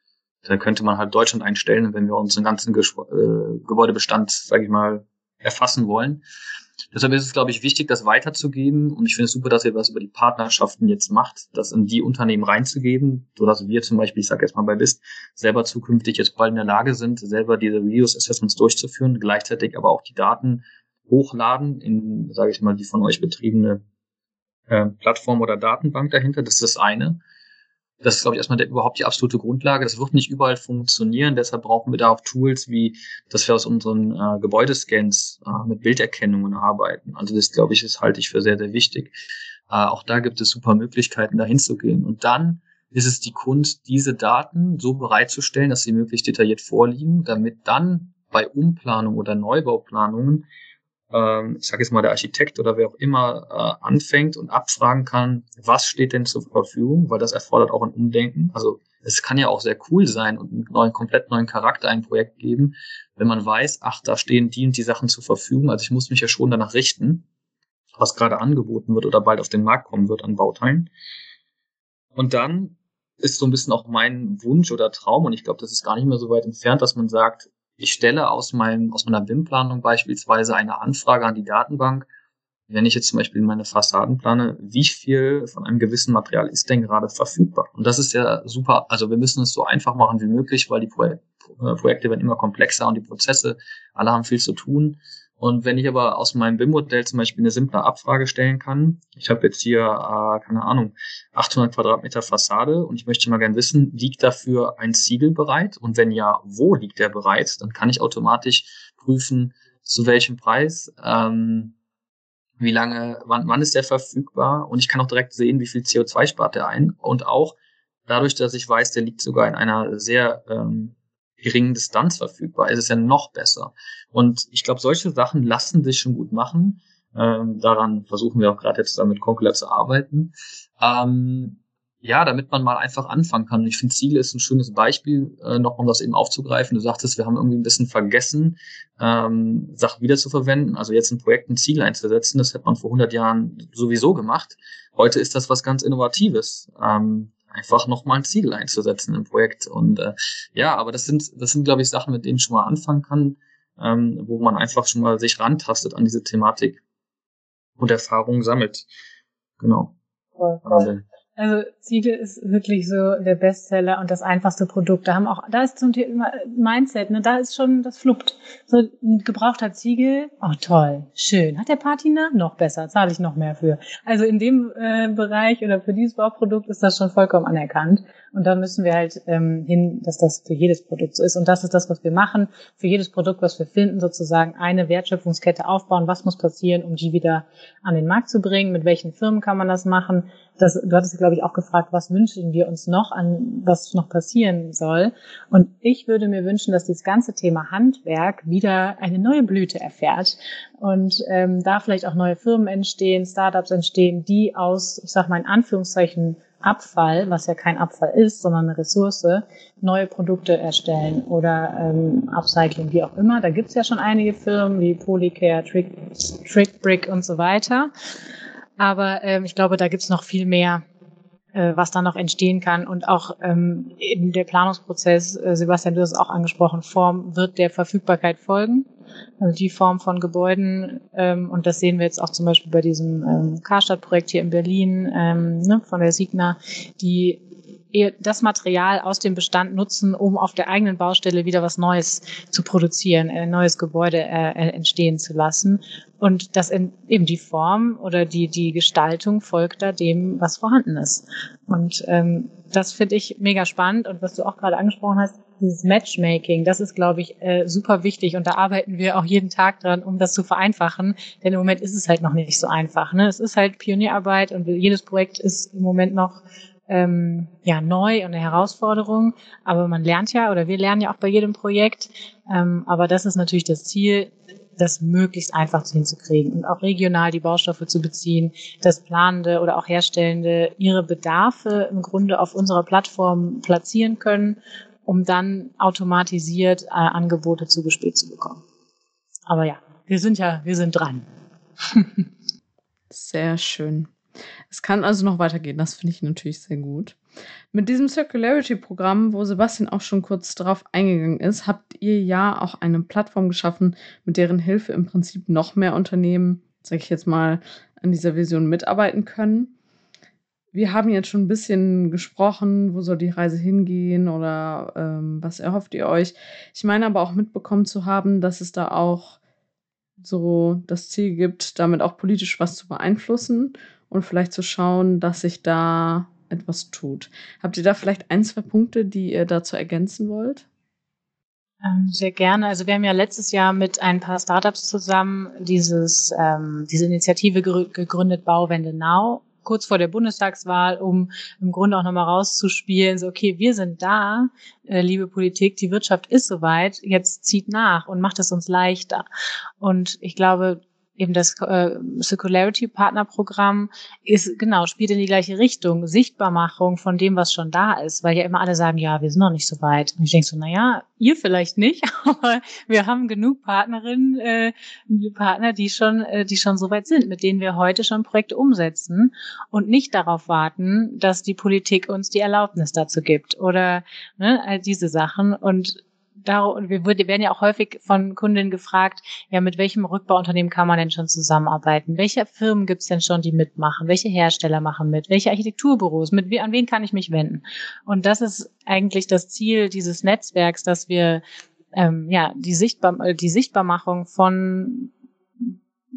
da könnte man halt Deutschland einstellen, wenn wir unseren ganzen Ges äh, Gebäudebestand, sage ich mal, erfassen wollen. Deshalb ist es, glaube ich, wichtig, das weiterzugeben. Und ich finde es super, dass ihr was über die Partnerschaften jetzt macht, das in die Unternehmen reinzugeben, sodass wir zum Beispiel, ich sage jetzt mal bei BIST, selber zukünftig jetzt bald in der Lage sind, selber diese Reuse Assessments durchzuführen, gleichzeitig aber auch die Daten hochladen in, sage ich mal, die von euch betriebene äh, Plattform oder Datenbank dahinter. Das ist das eine. Das ist, glaube ich, erstmal der, überhaupt die absolute Grundlage. Das wird nicht überall funktionieren. Deshalb brauchen wir da auch Tools wie, dass wir aus unseren äh, Gebäudescans äh, mit Bilderkennungen arbeiten. Also das, glaube ich, das halte ich für sehr, sehr wichtig. Äh, auch da gibt es super Möglichkeiten, da hinzugehen. Und dann ist es die Kunst, diese Daten so bereitzustellen, dass sie möglichst detailliert vorliegen, damit dann bei Umplanung oder Neubauplanungen ich sage jetzt mal der Architekt oder wer auch immer äh, anfängt und abfragen kann, was steht denn zur Verfügung, weil das erfordert auch ein Umdenken. Also es kann ja auch sehr cool sein und einen neuen, komplett neuen Charakter ein Projekt geben, wenn man weiß, ach, da stehen die und die Sachen zur Verfügung. Also ich muss mich ja schon danach richten, was gerade angeboten wird oder bald auf den Markt kommen wird an Bauteilen. Und dann ist so ein bisschen auch mein Wunsch oder Traum, und ich glaube, das ist gar nicht mehr so weit entfernt, dass man sagt, ich stelle aus, meinem, aus meiner BIM-Planung beispielsweise eine Anfrage an die Datenbank, wenn ich jetzt zum Beispiel meine Fassaden plane, wie viel von einem gewissen Material ist denn gerade verfügbar? Und das ist ja super. Also wir müssen es so einfach machen wie möglich, weil die Pro Projekte werden immer komplexer und die Prozesse, alle haben viel zu tun. Und wenn ich aber aus meinem BIM-Modell zum Beispiel eine simple Abfrage stellen kann, ich habe jetzt hier, äh, keine Ahnung, 800 Quadratmeter Fassade und ich möchte mal gern wissen, liegt dafür ein Ziegel bereit? Und wenn ja, wo liegt der bereit? Dann kann ich automatisch prüfen, zu welchem Preis, ähm, wie lange, wann, wann ist der verfügbar? Und ich kann auch direkt sehen, wie viel CO2 spart der ein. Und auch dadurch, dass ich weiß, der liegt sogar in einer sehr ähm, geringen Distanz verfügbar, ist es ja noch besser. Und ich glaube, solche Sachen lassen sich schon gut machen. Ähm, daran versuchen wir auch gerade jetzt damit Concula zu arbeiten. Ähm, ja, damit man mal einfach anfangen kann. Ich finde, Ziele ist ein schönes Beispiel, äh, noch um das eben aufzugreifen. Du sagtest, wir haben irgendwie ein bisschen vergessen, ähm, Sachen wiederzuverwenden. Also jetzt ein Projekt ein Ziel einzusetzen, das hätte man vor 100 Jahren sowieso gemacht. Heute ist das was ganz Innovatives. Ähm, einfach nochmal ein Ziel einzusetzen im Projekt. Und äh, ja, aber das sind, das sind, glaube ich, Sachen, mit denen ich schon mal anfangen kann, ähm, wo man einfach schon mal sich rantastet an diese Thematik und Erfahrungen sammelt. Genau. Voll, voll. Also Ziegel ist wirklich so der Bestseller und das einfachste Produkt. Da haben auch, da ist zum Thema Mindset, ne, da ist schon, das fluppt. So ein gebrauchter Ziegel, oh toll, schön. Hat der Patina? Noch besser, zahle ich noch mehr für. Also in dem äh, Bereich oder für dieses Bauprodukt ist das schon vollkommen anerkannt. Und da müssen wir halt ähm, hin, dass das für jedes Produkt so ist. Und das ist das, was wir machen. Für jedes Produkt, was wir finden, sozusagen eine Wertschöpfungskette aufbauen. Was muss passieren, um die wieder an den Markt zu bringen? Mit welchen Firmen kann man das machen? Das, du hattest, glaube ich, auch gefragt, was wünschen wir uns noch an, was noch passieren soll. Und ich würde mir wünschen, dass dieses ganze Thema Handwerk wieder eine neue Blüte erfährt und ähm, da vielleicht auch neue Firmen entstehen, Startups entstehen, die aus, ich sag mal in Anführungszeichen, Abfall, was ja kein Abfall ist, sondern eine Ressource, neue Produkte erstellen oder ähm, Upcycling, wie auch immer. Da gibt's ja schon einige Firmen wie Polycare, Trick, Trickbrick und so weiter. Aber ähm, ich glaube, da gibt's noch viel mehr, äh, was da noch entstehen kann. Und auch ähm, eben der Planungsprozess, äh, Sebastian, du hast es auch angesprochen, Form wird der Verfügbarkeit folgen. Also die Form von Gebäuden, ähm, und das sehen wir jetzt auch zum Beispiel bei diesem ähm, Karstadt-Projekt hier in Berlin ähm, ne, von der Signa, die das Material aus dem Bestand nutzen, um auf der eigenen Baustelle wieder was Neues zu produzieren, ein neues Gebäude äh, entstehen zu lassen. Und das in, eben die Form oder die, die Gestaltung folgt da dem, was vorhanden ist. Und ähm, das finde ich mega spannend. Und was du auch gerade angesprochen hast, dieses Matchmaking, das ist, glaube ich, äh, super wichtig und da arbeiten wir auch jeden Tag dran, um das zu vereinfachen, denn im Moment ist es halt noch nicht so einfach. Ne? Es ist halt Pionierarbeit und jedes Projekt ist im Moment noch ähm, ja neu und eine Herausforderung, aber man lernt ja oder wir lernen ja auch bei jedem Projekt, ähm, aber das ist natürlich das Ziel, das möglichst einfach hinzukriegen und auch regional die Baustoffe zu beziehen, dass Planende oder auch Herstellende ihre Bedarfe im Grunde auf unserer Plattform platzieren können um dann automatisiert äh, Angebote zugespielt zu bekommen. Aber ja, wir sind ja, wir sind dran. sehr schön. Es kann also noch weitergehen, das finde ich natürlich sehr gut. Mit diesem Circularity-Programm, wo Sebastian auch schon kurz darauf eingegangen ist, habt ihr ja auch eine Plattform geschaffen, mit deren Hilfe im Prinzip noch mehr Unternehmen, sage ich jetzt mal, an dieser Vision mitarbeiten können wir haben jetzt schon ein bisschen gesprochen, wo soll die Reise hingehen oder ähm, was erhofft ihr euch. Ich meine aber auch mitbekommen zu haben, dass es da auch so das Ziel gibt, damit auch politisch was zu beeinflussen und vielleicht zu schauen, dass sich da etwas tut. Habt ihr da vielleicht ein, zwei Punkte, die ihr dazu ergänzen wollt? Ähm, sehr gerne. Also wir haben ja letztes Jahr mit ein paar Startups zusammen dieses, ähm, diese Initiative gegründet, Bauwende Now kurz vor der Bundestagswahl, um im Grunde auch nochmal rauszuspielen, so okay, wir sind da, äh, liebe Politik, die Wirtschaft ist soweit, jetzt zieht nach und macht es uns leichter. Und ich glaube, eben das äh, Circularity Partner Programm ist genau spielt in die gleiche Richtung Sichtbarmachung von dem was schon da ist weil ja immer alle sagen ja wir sind noch nicht so weit. Und ich denke so na ja ihr vielleicht nicht aber wir haben genug Partnerinnen äh, Partner die schon äh, die schon so weit sind mit denen wir heute schon Projekte umsetzen und nicht darauf warten dass die Politik uns die Erlaubnis dazu gibt oder ne, all diese Sachen. Und und wir werden ja auch häufig von Kundinnen gefragt, ja, mit welchem Rückbauunternehmen kann man denn schon zusammenarbeiten? Welche Firmen gibt's denn schon, die mitmachen? Welche Hersteller machen mit? Welche Architekturbüros? Mit an wen kann ich mich wenden? Und das ist eigentlich das Ziel dieses Netzwerks, dass wir ähm, ja die, Sichtbar die Sichtbarmachung von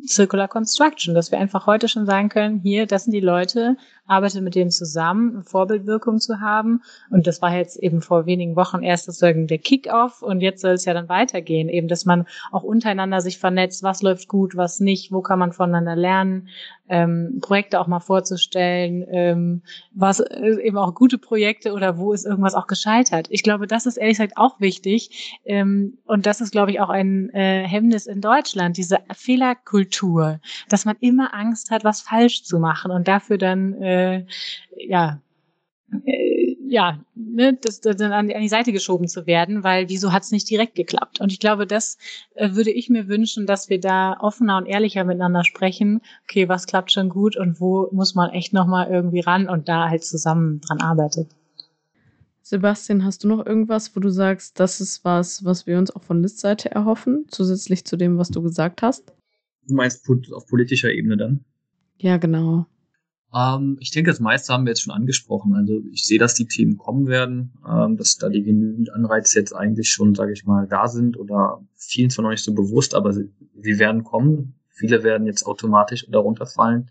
Circular Construction, dass wir einfach heute schon sagen können, hier, das sind die Leute, arbeite mit denen zusammen, eine Vorbildwirkung zu haben. Und das war jetzt eben vor wenigen Wochen erst sozusagen der Kick-off und jetzt soll es ja dann weitergehen, eben, dass man auch untereinander sich vernetzt, was läuft gut, was nicht, wo kann man voneinander lernen, ähm, Projekte auch mal vorzustellen, ähm, was äh, eben auch gute Projekte oder wo ist irgendwas auch gescheitert. Ich glaube, das ist ehrlich gesagt auch wichtig ähm, und das ist, glaube ich, auch ein äh, Hemmnis in Deutschland, diese Fehlerkultur, dass man immer Angst hat, was falsch zu machen und dafür dann äh, ja äh, ja, ne, das, das dann an die, an die Seite geschoben zu werden, weil wieso hat es nicht direkt geklappt? Und ich glaube, das äh, würde ich mir wünschen, dass wir da offener und ehrlicher miteinander sprechen. Okay, was klappt schon gut und wo muss man echt nochmal irgendwie ran und da halt zusammen dran arbeitet. Sebastian, hast du noch irgendwas, wo du sagst, das ist was, was wir uns auch von Listseite erhoffen, zusätzlich zu dem, was du gesagt hast? Du meinst auf politischer Ebene dann? Ja, genau. Ähm, ich denke, das meiste haben wir jetzt schon angesprochen. Also ich sehe, dass die Themen kommen werden, ähm, dass da die genügend Anreize jetzt eigentlich schon, sage ich mal, da sind oder vielen noch nicht so bewusst, aber sie, sie werden kommen. Viele werden jetzt automatisch darunter fallen.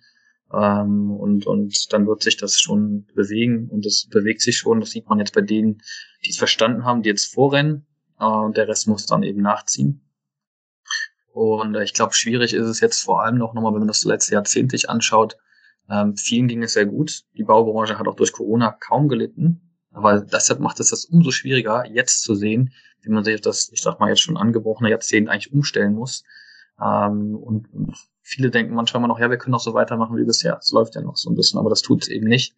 Ähm, und, und dann wird sich das schon bewegen und es bewegt sich schon. Das sieht man jetzt bei denen, die es verstanden haben, die jetzt vorrennen. Äh, und der Rest muss dann eben nachziehen. Und äh, ich glaube, schwierig ist es jetzt vor allem noch nochmal, wenn man das letzte Jahrzehnt sich anschaut, ähm, vielen ging es sehr gut. Die Baubranche hat auch durch Corona kaum gelitten. Aber deshalb macht es das umso schwieriger, jetzt zu sehen, wie man sich das, ich sag mal, jetzt schon angebrochene Jahrzehnt eigentlich umstellen muss. Ähm, und, viele denken manchmal noch, ja, wir können auch so weitermachen wie bisher. Es läuft ja noch so ein bisschen, aber das tut es eben nicht.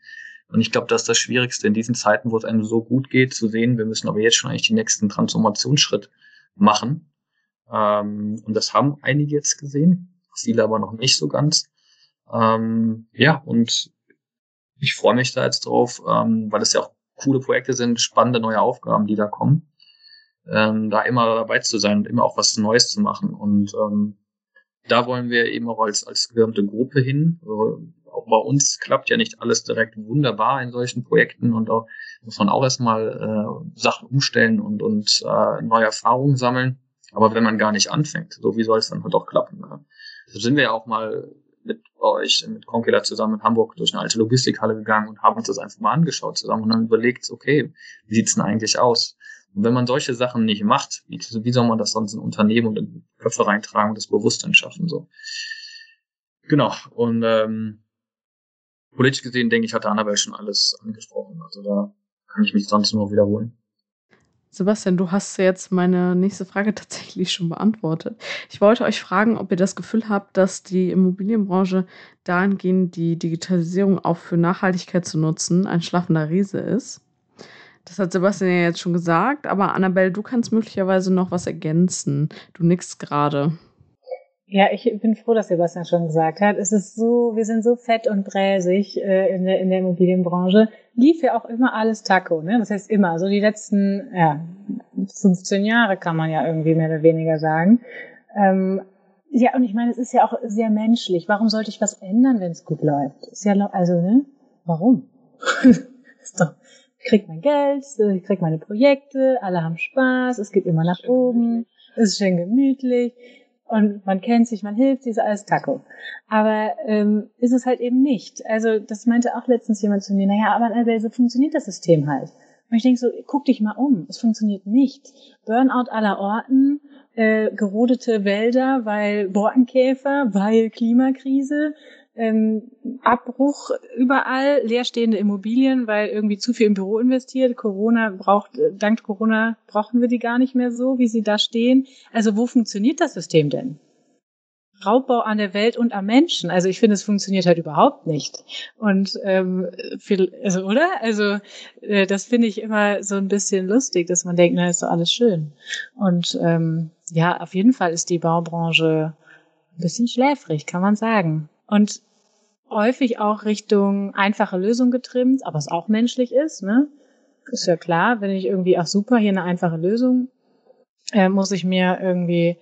Und ich glaube, das ist das Schwierigste in diesen Zeiten, wo es einem so gut geht, zu sehen, wir müssen aber jetzt schon eigentlich den nächsten Transformationsschritt machen. Ähm, und das haben einige jetzt gesehen, viele aber noch nicht so ganz. Ähm, ja, und ich freue mich da jetzt drauf, ähm, weil es ja auch coole Projekte sind, spannende neue Aufgaben, die da kommen. Ähm, da immer dabei zu sein und immer auch was Neues zu machen. Und ähm, da wollen wir eben auch als, als gesamte Gruppe hin. Also auch bei uns klappt ja nicht alles direkt wunderbar in solchen Projekten und auch muss man auch erstmal äh, Sachen umstellen und, und äh, neue Erfahrungen sammeln. Aber wenn man gar nicht anfängt, so wie soll es dann halt auch klappen? Ne? Deshalb sind wir ja auch mal mit euch, mit Concula zusammen in Hamburg durch eine alte Logistikhalle gegangen und haben uns das einfach mal angeschaut zusammen und dann überlegt, okay, wie sieht's denn eigentlich aus? Und wenn man solche Sachen nicht macht, wie, wie soll man das sonst in Unternehmen und in Köpfe reintragen und das Bewusstsein schaffen? So. Genau. Und ähm, politisch gesehen, denke ich, hat Annabelle schon alles angesprochen. Also da kann ich mich sonst nur wiederholen. Sebastian, du hast jetzt meine nächste Frage tatsächlich schon beantwortet. Ich wollte euch fragen, ob ihr das Gefühl habt, dass die Immobilienbranche dahingehend die Digitalisierung auch für Nachhaltigkeit zu nutzen ein schlafender Riese ist. Das hat Sebastian ja jetzt schon gesagt, aber Annabelle, du kannst möglicherweise noch was ergänzen. Du nickst gerade. Ja, ich bin froh, dass Sebastian schon gesagt hat. Es ist so, wir sind so fett und bräsig äh, in, der, in der Immobilienbranche. Lief ja auch immer alles Taco, ne? Das heißt immer, so die letzten ja, 15 Jahre kann man ja irgendwie mehr oder weniger sagen. Ähm, ja, und ich meine, es ist ja auch sehr menschlich. Warum sollte ich was ändern, wenn es gut läuft? Ist ja, also, ne? Warum? ist doch, ich krieg mein Geld, ich krieg meine Projekte, alle haben Spaß, es geht immer nach oben, es ist schön gemütlich und man kennt sich, man hilft sich, ist alles Taco. Aber ähm, ist es halt eben nicht. Also das meinte auch letztens jemand zu mir, naja, aber Annabelle, so funktioniert das System halt. Und ich denke so, guck dich mal um, es funktioniert nicht. Burnout aller Orten, äh, gerodete Wälder, weil Borkenkäfer, weil Klimakrise, ähm, Abbruch überall, leerstehende Immobilien, weil irgendwie zu viel im Büro investiert. Corona braucht, dank Corona brauchen wir die gar nicht mehr so, wie sie da stehen. Also wo funktioniert das System denn? Raubbau an der Welt und am Menschen. Also ich finde, es funktioniert halt überhaupt nicht. Und ähm, viel, also oder? Also äh, das finde ich immer so ein bisschen lustig, dass man denkt, na ist doch alles schön. Und ähm, ja, auf jeden Fall ist die Baubranche ein bisschen schläfrig, kann man sagen. Und häufig auch Richtung einfache Lösung getrimmt, aber es auch menschlich ist, ne? Ist ja klar, wenn ich irgendwie, ach super, hier eine einfache Lösung, äh, muss ich mir irgendwie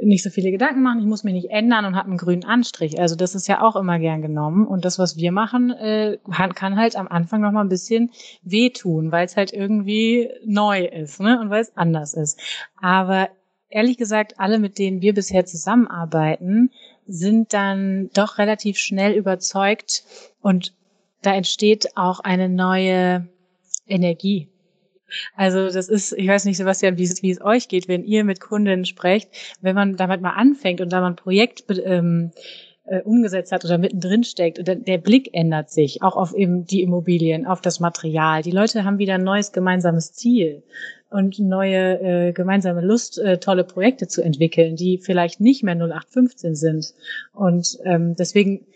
nicht so viele Gedanken machen, ich muss mich nicht ändern und habe einen grünen Anstrich. Also das ist ja auch immer gern genommen. Und das, was wir machen, äh, kann halt am Anfang noch mal ein bisschen wehtun, weil es halt irgendwie neu ist ne? und weil es anders ist. Aber ehrlich gesagt, alle, mit denen wir bisher zusammenarbeiten, sind dann doch relativ schnell überzeugt und da entsteht auch eine neue Energie. Also das ist, ich weiß nicht, Sebastian, wie es, wie es euch geht, wenn ihr mit Kunden sprecht, wenn man damit mal anfängt und da man ein Projekt ähm, äh, umgesetzt hat oder mittendrin steckt, und der Blick ändert sich, auch auf eben die Immobilien, auf das Material. Die Leute haben wieder ein neues gemeinsames Ziel und neue äh, gemeinsame Lust, äh, tolle Projekte zu entwickeln, die vielleicht nicht mehr 0815 sind. Und ähm, deswegen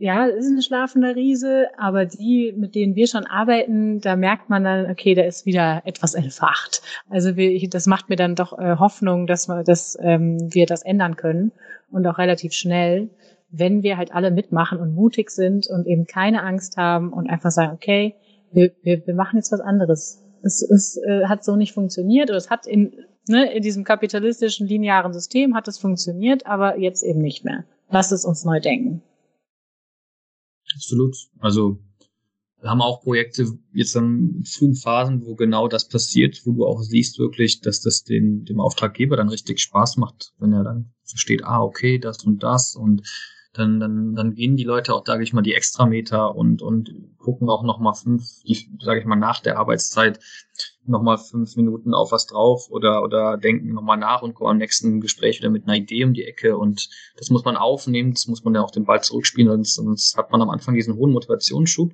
ja, es ist ein schlafender Riese, aber die, mit denen wir schon arbeiten, da merkt man dann, okay, da ist wieder etwas entfacht. Also wir, das macht mir dann doch äh, Hoffnung, dass, wir, dass ähm, wir das ändern können und auch relativ schnell, wenn wir halt alle mitmachen und mutig sind und eben keine Angst haben und einfach sagen, okay, wir, wir, wir machen jetzt was anderes. Es, es äh, hat so nicht funktioniert oder es hat in, ne, in diesem kapitalistischen linearen System hat es funktioniert, aber jetzt eben nicht mehr. Lass es uns neu denken. Absolut. Also wir haben auch Projekte jetzt in frühen Phasen, wo genau das passiert, wo du auch siehst wirklich, dass das den, dem Auftraggeber dann richtig Spaß macht, wenn er dann versteht, ah, okay, das und das und dann, dann, dann gehen die Leute auch, sage ich mal, die Extrameter und, und gucken auch nochmal fünf, sage ich mal, nach der Arbeitszeit nochmal fünf Minuten auf was drauf oder, oder denken nochmal nach und kommen am nächsten Gespräch wieder mit einer Idee um die Ecke. Und das muss man aufnehmen, das muss man ja auch den Ball zurückspielen, sonst, sonst hat man am Anfang diesen hohen Motivationsschub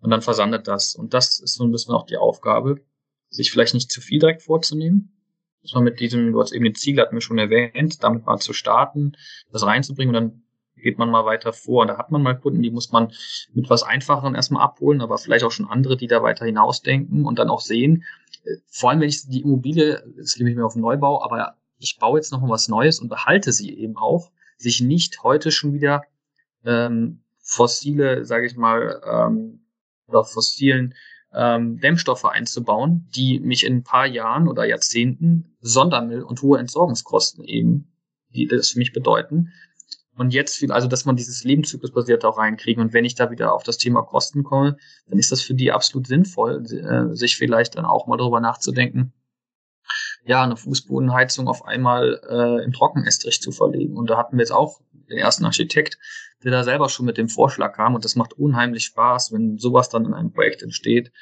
und dann versandet das. Und das ist so ein bisschen auch die Aufgabe, sich vielleicht nicht zu viel direkt vorzunehmen, dass man mit diesem, du hast eben den Ziel, hatten wir schon erwähnt, damit mal zu starten, das reinzubringen. Und dann geht man mal weiter vor. Da hat man mal Kunden, die muss man mit was Einfacherem erstmal abholen, aber vielleicht auch schon andere, die da weiter hinausdenken und dann auch sehen, äh, vor allem wenn ich die Immobilie, jetzt gebe ich mir auf den Neubau, aber ich baue jetzt noch mal was Neues und behalte sie eben auch, sich nicht heute schon wieder ähm, fossile, sage ich mal, ähm, oder fossilen ähm, Dämmstoffe einzubauen, die mich in ein paar Jahren oder Jahrzehnten Sondermüll und hohe Entsorgungskosten eben, die das für mich bedeuten, und jetzt viel, also dass man dieses Lebenszyklusbasierte auch reinkriegen. Und wenn ich da wieder auf das Thema Kosten komme, dann ist das für die absolut sinnvoll, äh, sich vielleicht dann auch mal darüber nachzudenken, ja, eine Fußbodenheizung auf einmal äh, im Trockenestrich zu verlegen. Und da hatten wir jetzt auch den ersten Architekt, der da selber schon mit dem Vorschlag kam. Und das macht unheimlich Spaß, wenn sowas dann in einem Projekt entsteht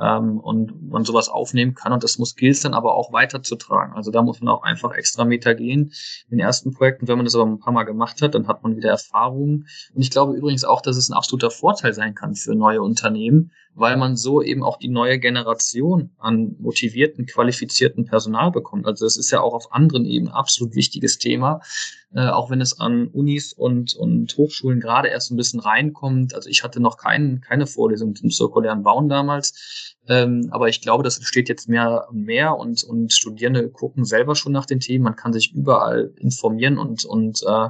ähm, und man sowas aufnehmen kann und das muss Skills dann aber auch weiterzutragen. Also da muss man auch einfach extra Meter gehen in den ersten Projekten. Wenn man das aber ein paar Mal gemacht hat, dann hat man wieder Erfahrungen. Und ich glaube übrigens auch, dass es ein absoluter Vorteil sein kann für neue Unternehmen, weil man so eben auch die neue Generation an motivierten, qualifizierten Personal bekommt. Also das ist ja auch auf anderen Ebenen absolut wichtiges Thema, äh, auch wenn es an Unis und, und Hochschulen gerade erst ein bisschen reinkommt. Also ich hatte noch kein, keine Vorlesung zum zirkulären Bauen damals, ähm, aber ich glaube, das entsteht jetzt mehr und mehr und, und Studierende gucken selber schon nach den Themen. Man kann sich überall informieren und, und äh,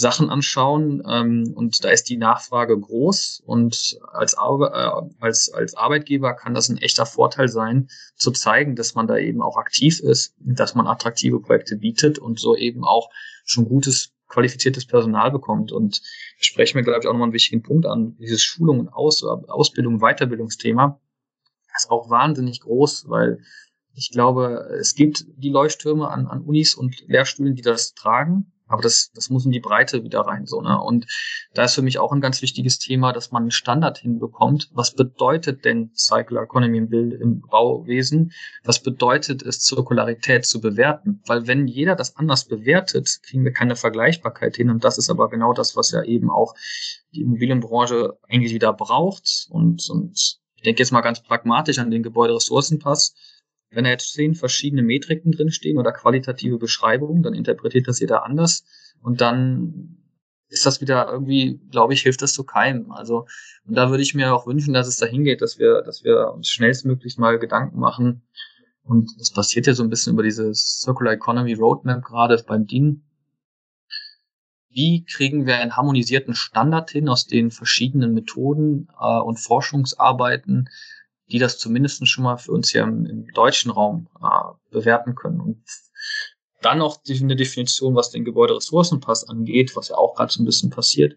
Sachen anschauen ähm, und da ist die Nachfrage groß und als, äh, als, als Arbeitgeber kann das ein echter Vorteil sein, zu zeigen, dass man da eben auch aktiv ist, dass man attraktive Projekte bietet und so eben auch schon gutes qualifiziertes Personal bekommt. Und da sprechen wir, glaube ich, auch nochmal einen wichtigen Punkt an. Dieses Schulung und Aus Ausbildung, Weiterbildungsthema ist auch wahnsinnig groß, weil ich glaube, es gibt die Leuchttürme an, an Unis und Lehrstühlen, die das tragen. Aber das, das muss in die Breite wieder rein, so, ne? Und da ist für mich auch ein ganz wichtiges Thema, dass man einen Standard hinbekommt. Was bedeutet denn Circular Economy im, Bauwesen? Was bedeutet es, Zirkularität zu bewerten? Weil wenn jeder das anders bewertet, kriegen wir keine Vergleichbarkeit hin. Und das ist aber genau das, was ja eben auch die Immobilienbranche eigentlich wieder braucht. Und, und ich denke jetzt mal ganz pragmatisch an den Gebäuderessourcenpass wenn da jetzt zehn verschiedene Metriken drinstehen oder qualitative Beschreibungen, dann interpretiert das jeder anders und dann ist das wieder irgendwie, glaube ich, hilft das zu keinem. Also, und da würde ich mir auch wünschen, dass es dahin geht, dass wir, dass wir uns schnellstmöglich mal Gedanken machen. Und das passiert ja so ein bisschen über diese Circular Economy Roadmap gerade beim DIN. Wie kriegen wir einen harmonisierten Standard hin aus den verschiedenen Methoden äh, und Forschungsarbeiten, die das zumindest schon mal für uns hier im, im deutschen Raum äh, bewerten können. Und dann noch eine Definition, was den Gebäuderessourcenpass angeht, was ja auch gerade so ein bisschen passiert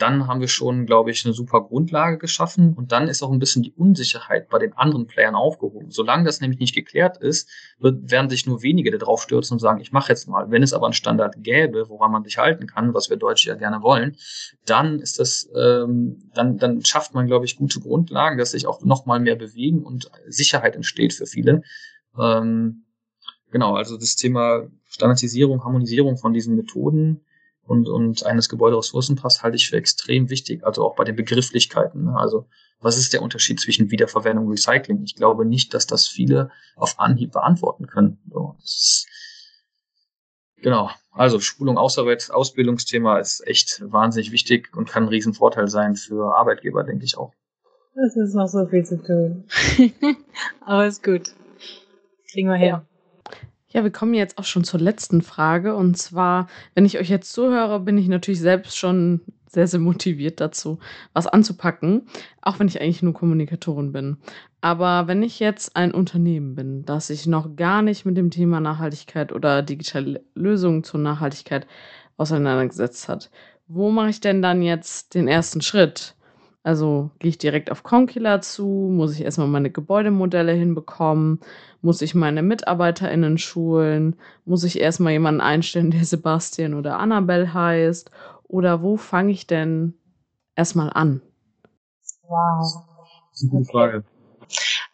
dann haben wir schon, glaube ich, eine super Grundlage geschaffen und dann ist auch ein bisschen die Unsicherheit bei den anderen Playern aufgehoben. Solange das nämlich nicht geklärt ist, wird, werden sich nur wenige darauf stürzen und sagen, ich mache jetzt mal. Wenn es aber einen Standard gäbe, woran man sich halten kann, was wir Deutsche ja gerne wollen, dann ist das, ähm, dann, dann schafft man, glaube ich, gute Grundlagen, dass sich auch noch mal mehr bewegen und Sicherheit entsteht für viele. Ähm, genau, also das Thema Standardisierung, Harmonisierung von diesen Methoden und, und eines Gebäuderessourcenpass halte ich für extrem wichtig, also auch bei den Begrifflichkeiten. Ne? Also was ist der Unterschied zwischen Wiederverwendung und Recycling? Ich glaube nicht, dass das viele auf Anhieb beantworten können. So, ist, genau, also Schulung, Ausarbeit, Ausbildungsthema ist echt wahnsinnig wichtig und kann ein Riesenvorteil sein für Arbeitgeber, denke ich auch. Das ist noch so viel zu tun. Aber ist gut. Kriegen wir her. Ja, wir kommen jetzt auch schon zur letzten Frage. Und zwar, wenn ich euch jetzt zuhöre, bin ich natürlich selbst schon sehr, sehr motiviert dazu, was anzupacken, auch wenn ich eigentlich nur Kommunikatorin bin. Aber wenn ich jetzt ein Unternehmen bin, das sich noch gar nicht mit dem Thema Nachhaltigkeit oder digitale Lösungen zur Nachhaltigkeit auseinandergesetzt hat, wo mache ich denn dann jetzt den ersten Schritt? Also gehe ich direkt auf Concula zu, muss ich erstmal meine Gebäudemodelle hinbekommen, muss ich meine MitarbeiterInnen schulen, muss ich erstmal jemanden einstellen, der Sebastian oder Annabelle heißt, oder wo fange ich denn erstmal an? Wow. Gute Frage.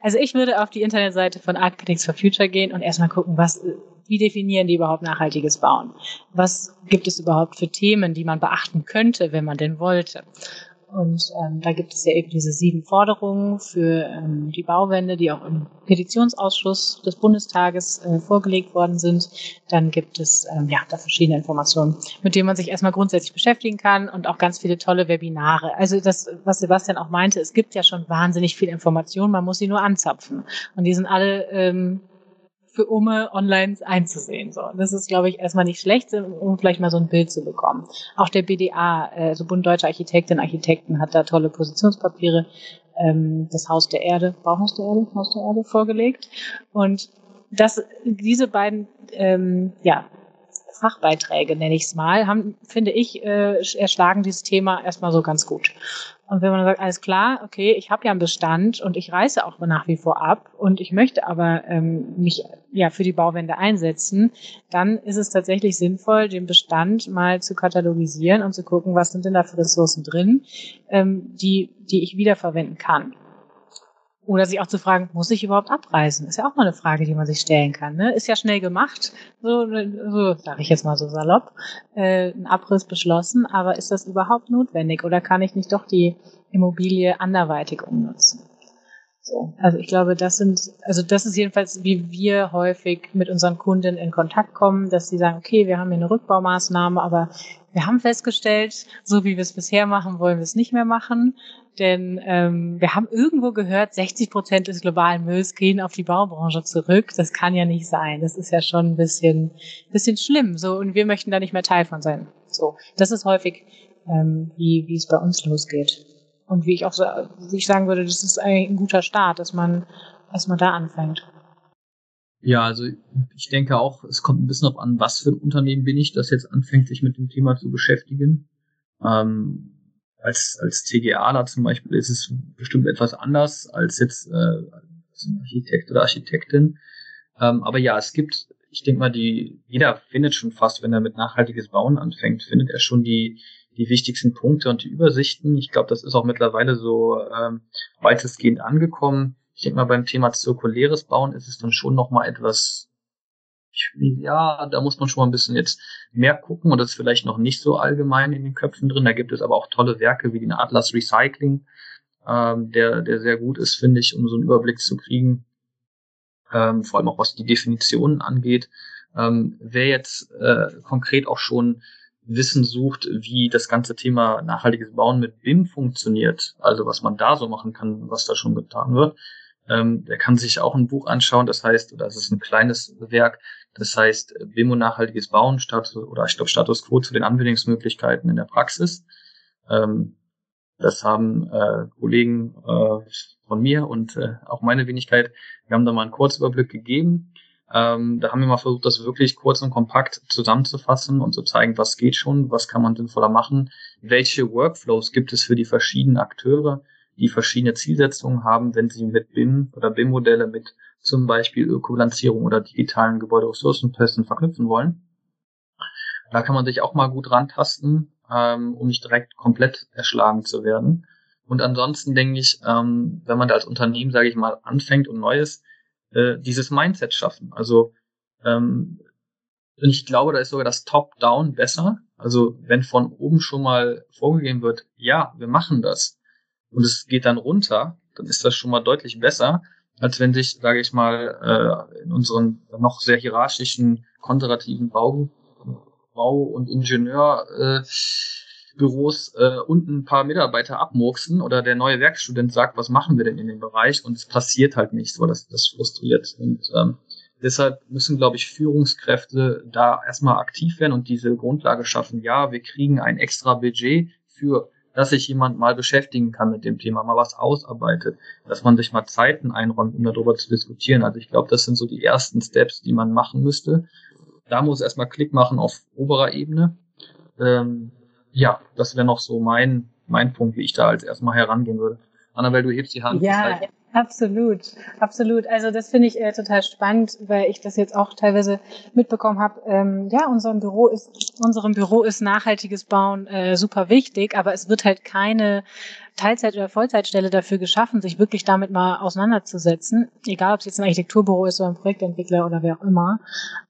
Also ich würde auf die Internetseite von Architects for Future gehen und erstmal gucken, was, wie definieren die überhaupt nachhaltiges Bauen? Was gibt es überhaupt für Themen, die man beachten könnte, wenn man denn wollte? Und ähm, da gibt es ja eben diese sieben Forderungen für ähm, die Bauwende, die auch im Petitionsausschuss des Bundestages äh, vorgelegt worden sind. Dann gibt es ähm, ja da verschiedene Informationen, mit denen man sich erstmal grundsätzlich beschäftigen kann und auch ganz viele tolle Webinare. Also das, was Sebastian auch meinte, es gibt ja schon wahnsinnig viel Information, man muss sie nur anzapfen. Und die sind alle ähm, für Umme online einzusehen. So, das ist, glaube ich, erstmal nicht schlecht, um vielleicht mal so ein Bild zu bekommen. Auch der BDA, äh, also Bund Deutscher Architektinnen Architekten, hat da tolle Positionspapiere, ähm, das Haus der Erde, Bauhaus der Erde, Haus der Erde vorgelegt. Und das, diese beiden, ähm, ja, Fachbeiträge, nenne ich es mal, haben, finde ich, äh, erschlagen dieses Thema erstmal so ganz gut. Und wenn man sagt, alles klar, okay, ich habe ja einen Bestand und ich reise auch nach wie vor ab und ich möchte aber ähm, mich ja für die Bauwende einsetzen, dann ist es tatsächlich sinnvoll, den Bestand mal zu katalogisieren und zu gucken, was sind denn da für Ressourcen drin, ähm, die, die ich wiederverwenden kann. Oder sich auch zu fragen, muss ich überhaupt abreisen? Ist ja auch mal eine Frage, die man sich stellen kann. Ne? Ist ja schnell gemacht, so, so sage ich jetzt mal so salopp, äh, ein Abriss beschlossen, aber ist das überhaupt notwendig oder kann ich nicht doch die Immobilie anderweitig umnutzen? So, also ich glaube, das sind, also das ist jedenfalls, wie wir häufig mit unseren Kunden in Kontakt kommen, dass sie sagen, okay, wir haben hier eine Rückbaumaßnahme, aber wir haben festgestellt, so wie wir es bisher machen, wollen wir es nicht mehr machen. Denn ähm, wir haben irgendwo gehört, 60 Prozent des globalen Mülls gehen auf die Baubranche zurück. Das kann ja nicht sein. Das ist ja schon ein bisschen, bisschen schlimm. So und wir möchten da nicht mehr Teil von sein. So, das ist häufig, ähm, wie wie es bei uns losgeht. Und wie ich auch so, wie ich sagen würde, das ist eigentlich ein guter Start, dass man erstmal da anfängt. Ja, also ich denke auch, es kommt ein bisschen auf an, was für ein Unternehmen bin ich, das jetzt anfängt, sich mit dem Thema zu beschäftigen. Ähm, als, als TGAler zum Beispiel ist es bestimmt etwas anders als jetzt äh, als ein Architekt oder Architektin. Ähm, aber ja, es gibt, ich denke mal, die, jeder findet schon fast, wenn er mit nachhaltiges Bauen anfängt, findet er schon die, die wichtigsten Punkte und die Übersichten. Ich glaube, das ist auch mittlerweile so ähm, weitestgehend angekommen. Ich denke mal, beim Thema zirkuläres Bauen ist es dann schon nochmal etwas ja, da muss man schon mal ein bisschen jetzt mehr gucken und das ist vielleicht noch nicht so allgemein in den Köpfen drin. Da gibt es aber auch tolle Werke wie den Atlas Recycling, ähm, der, der sehr gut ist, finde ich, um so einen Überblick zu kriegen. Ähm, vor allem auch was die Definitionen angeht. Ähm, wer jetzt äh, konkret auch schon Wissen sucht, wie das ganze Thema nachhaltiges Bauen mit BIM funktioniert, also was man da so machen kann, was da schon getan wird, ähm, der kann sich auch ein Buch anschauen, das heißt, das ist ein kleines Werk, das heißt BIM nachhaltiges Bauen Status, oder ich glaube Status Quo zu den Anwendungsmöglichkeiten in der Praxis. Ähm, das haben äh, Kollegen äh, von mir und äh, auch meine Wenigkeit, wir haben da mal einen Kurzüberblick gegeben. Ähm, da haben wir mal versucht, das wirklich kurz und kompakt zusammenzufassen und zu zeigen, was geht schon, was kann man sinnvoller machen, welche Workflows gibt es für die verschiedenen Akteure, die verschiedene Zielsetzungen haben, wenn sie mit BIM oder BIM-Modelle mit zum Beispiel Ökobilanzierung oder digitalen Gebäuderessourcentesten verknüpfen wollen. Da kann man sich auch mal gut rantasten, ähm, um nicht direkt komplett erschlagen zu werden. Und ansonsten denke ich, ähm, wenn man da als Unternehmen, sage ich mal, anfängt und Neues, äh, dieses Mindset schaffen. Also ähm, ich glaube, da ist sogar das Top-Down besser. Also wenn von oben schon mal vorgegeben wird, ja, wir machen das, und es geht dann runter, dann ist das schon mal deutlich besser, als wenn sich, sage ich mal, äh, in unseren noch sehr hierarchischen, konservativen Bau, Bau- und Ingenieurbüros äh, äh, unten ein paar Mitarbeiter abmurksen oder der neue Werkstudent sagt, was machen wir denn in dem Bereich und es passiert halt nichts, weil das, das frustriert. Und ähm, deshalb müssen, glaube ich, Führungskräfte da erstmal aktiv werden und diese Grundlage schaffen. Ja, wir kriegen ein extra Budget für dass sich jemand mal beschäftigen kann mit dem Thema, mal was ausarbeitet, dass man sich mal Zeiten einräumt, um darüber zu diskutieren. Also ich glaube, das sind so die ersten Steps, die man machen müsste. Da muss erstmal Klick machen auf oberer Ebene. Ähm, ja, das wäre noch so mein, mein Punkt, wie ich da als erstmal herangehen würde. Annabelle, du hebst die Hand. Ja, Absolut, absolut. Also das finde ich äh, total spannend, weil ich das jetzt auch teilweise mitbekommen habe. Ähm, ja, unserem Büro ist unserem Büro ist nachhaltiges Bauen äh, super wichtig, aber es wird halt keine Teilzeit- oder Vollzeitstelle dafür geschaffen, sich wirklich damit mal auseinanderzusetzen. Egal, ob es jetzt ein Architekturbüro ist oder ein Projektentwickler oder wer auch immer.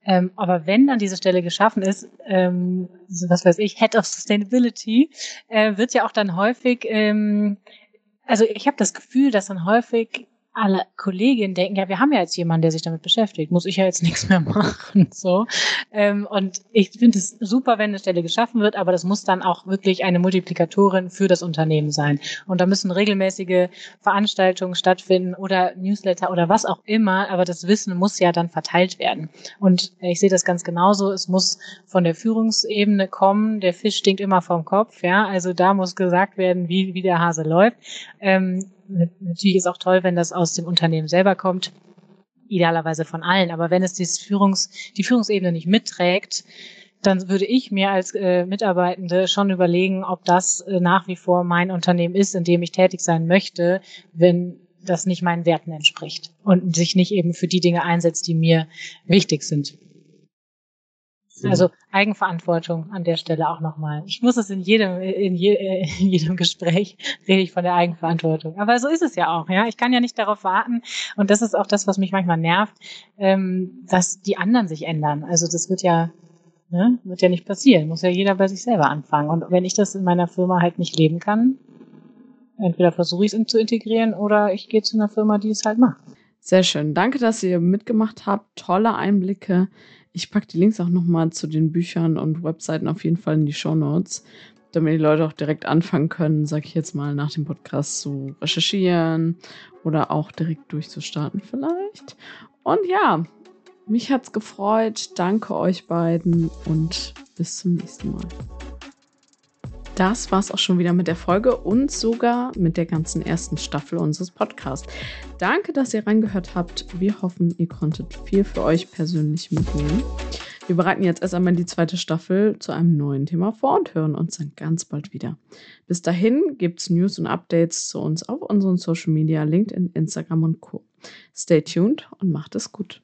Ähm, aber wenn dann diese Stelle geschaffen ist, ähm, was weiß ich, Head of Sustainability, äh, wird ja auch dann häufig ähm, also ich habe das Gefühl, dass dann häufig alle Kolleginnen denken, ja, wir haben ja jetzt jemanden, der sich damit beschäftigt, muss ich ja jetzt nichts mehr machen. So. Ähm, und ich finde es super, wenn eine Stelle geschaffen wird, aber das muss dann auch wirklich eine Multiplikatorin für das Unternehmen sein. Und da müssen regelmäßige Veranstaltungen stattfinden oder Newsletter oder was auch immer, aber das Wissen muss ja dann verteilt werden. Und ich sehe das ganz genauso, es muss von der Führungsebene kommen, der Fisch stinkt immer vom Kopf, ja, also da muss gesagt werden, wie, wie der Hase läuft. Ähm, natürlich ist auch toll, wenn das aus dem Unternehmen selber kommt, idealerweise von allen. Aber wenn es Führungs, die Führungsebene nicht mitträgt, dann würde ich mir als äh, Mitarbeitende schon überlegen, ob das äh, nach wie vor mein Unternehmen ist, in dem ich tätig sein möchte, wenn das nicht meinen Werten entspricht und sich nicht eben für die Dinge einsetzt, die mir wichtig sind. Also Eigenverantwortung an der Stelle auch nochmal. Ich muss es in jedem, in, je, in jedem Gespräch rede ich von der Eigenverantwortung. Aber so ist es ja auch, ja. Ich kann ja nicht darauf warten. Und das ist auch das, was mich manchmal nervt, ähm, dass die anderen sich ändern. Also das wird ja, ne, wird ja nicht passieren. Muss ja jeder bei sich selber anfangen. Und wenn ich das in meiner Firma halt nicht leben kann, entweder versuche ich es zu integrieren oder ich gehe zu einer Firma, die es halt macht. Sehr schön. Danke, dass ihr mitgemacht habt. Tolle Einblicke ich packe die Links auch nochmal zu den Büchern und Webseiten auf jeden Fall in die Show Notes, damit die Leute auch direkt anfangen können, sag ich jetzt mal, nach dem Podcast zu recherchieren oder auch direkt durchzustarten vielleicht. Und ja, mich hat's gefreut. Danke euch beiden und bis zum nächsten Mal. Das war's auch schon wieder mit der Folge und sogar mit der ganzen ersten Staffel unseres Podcasts. Danke, dass ihr reingehört habt. Wir hoffen, ihr konntet viel für euch persönlich mitnehmen. Wir bereiten jetzt erst einmal die zweite Staffel zu einem neuen Thema vor und hören uns dann ganz bald wieder. Bis dahin gibt's News und Updates zu uns auf unseren Social Media, LinkedIn, Instagram und Co. Stay tuned und macht es gut.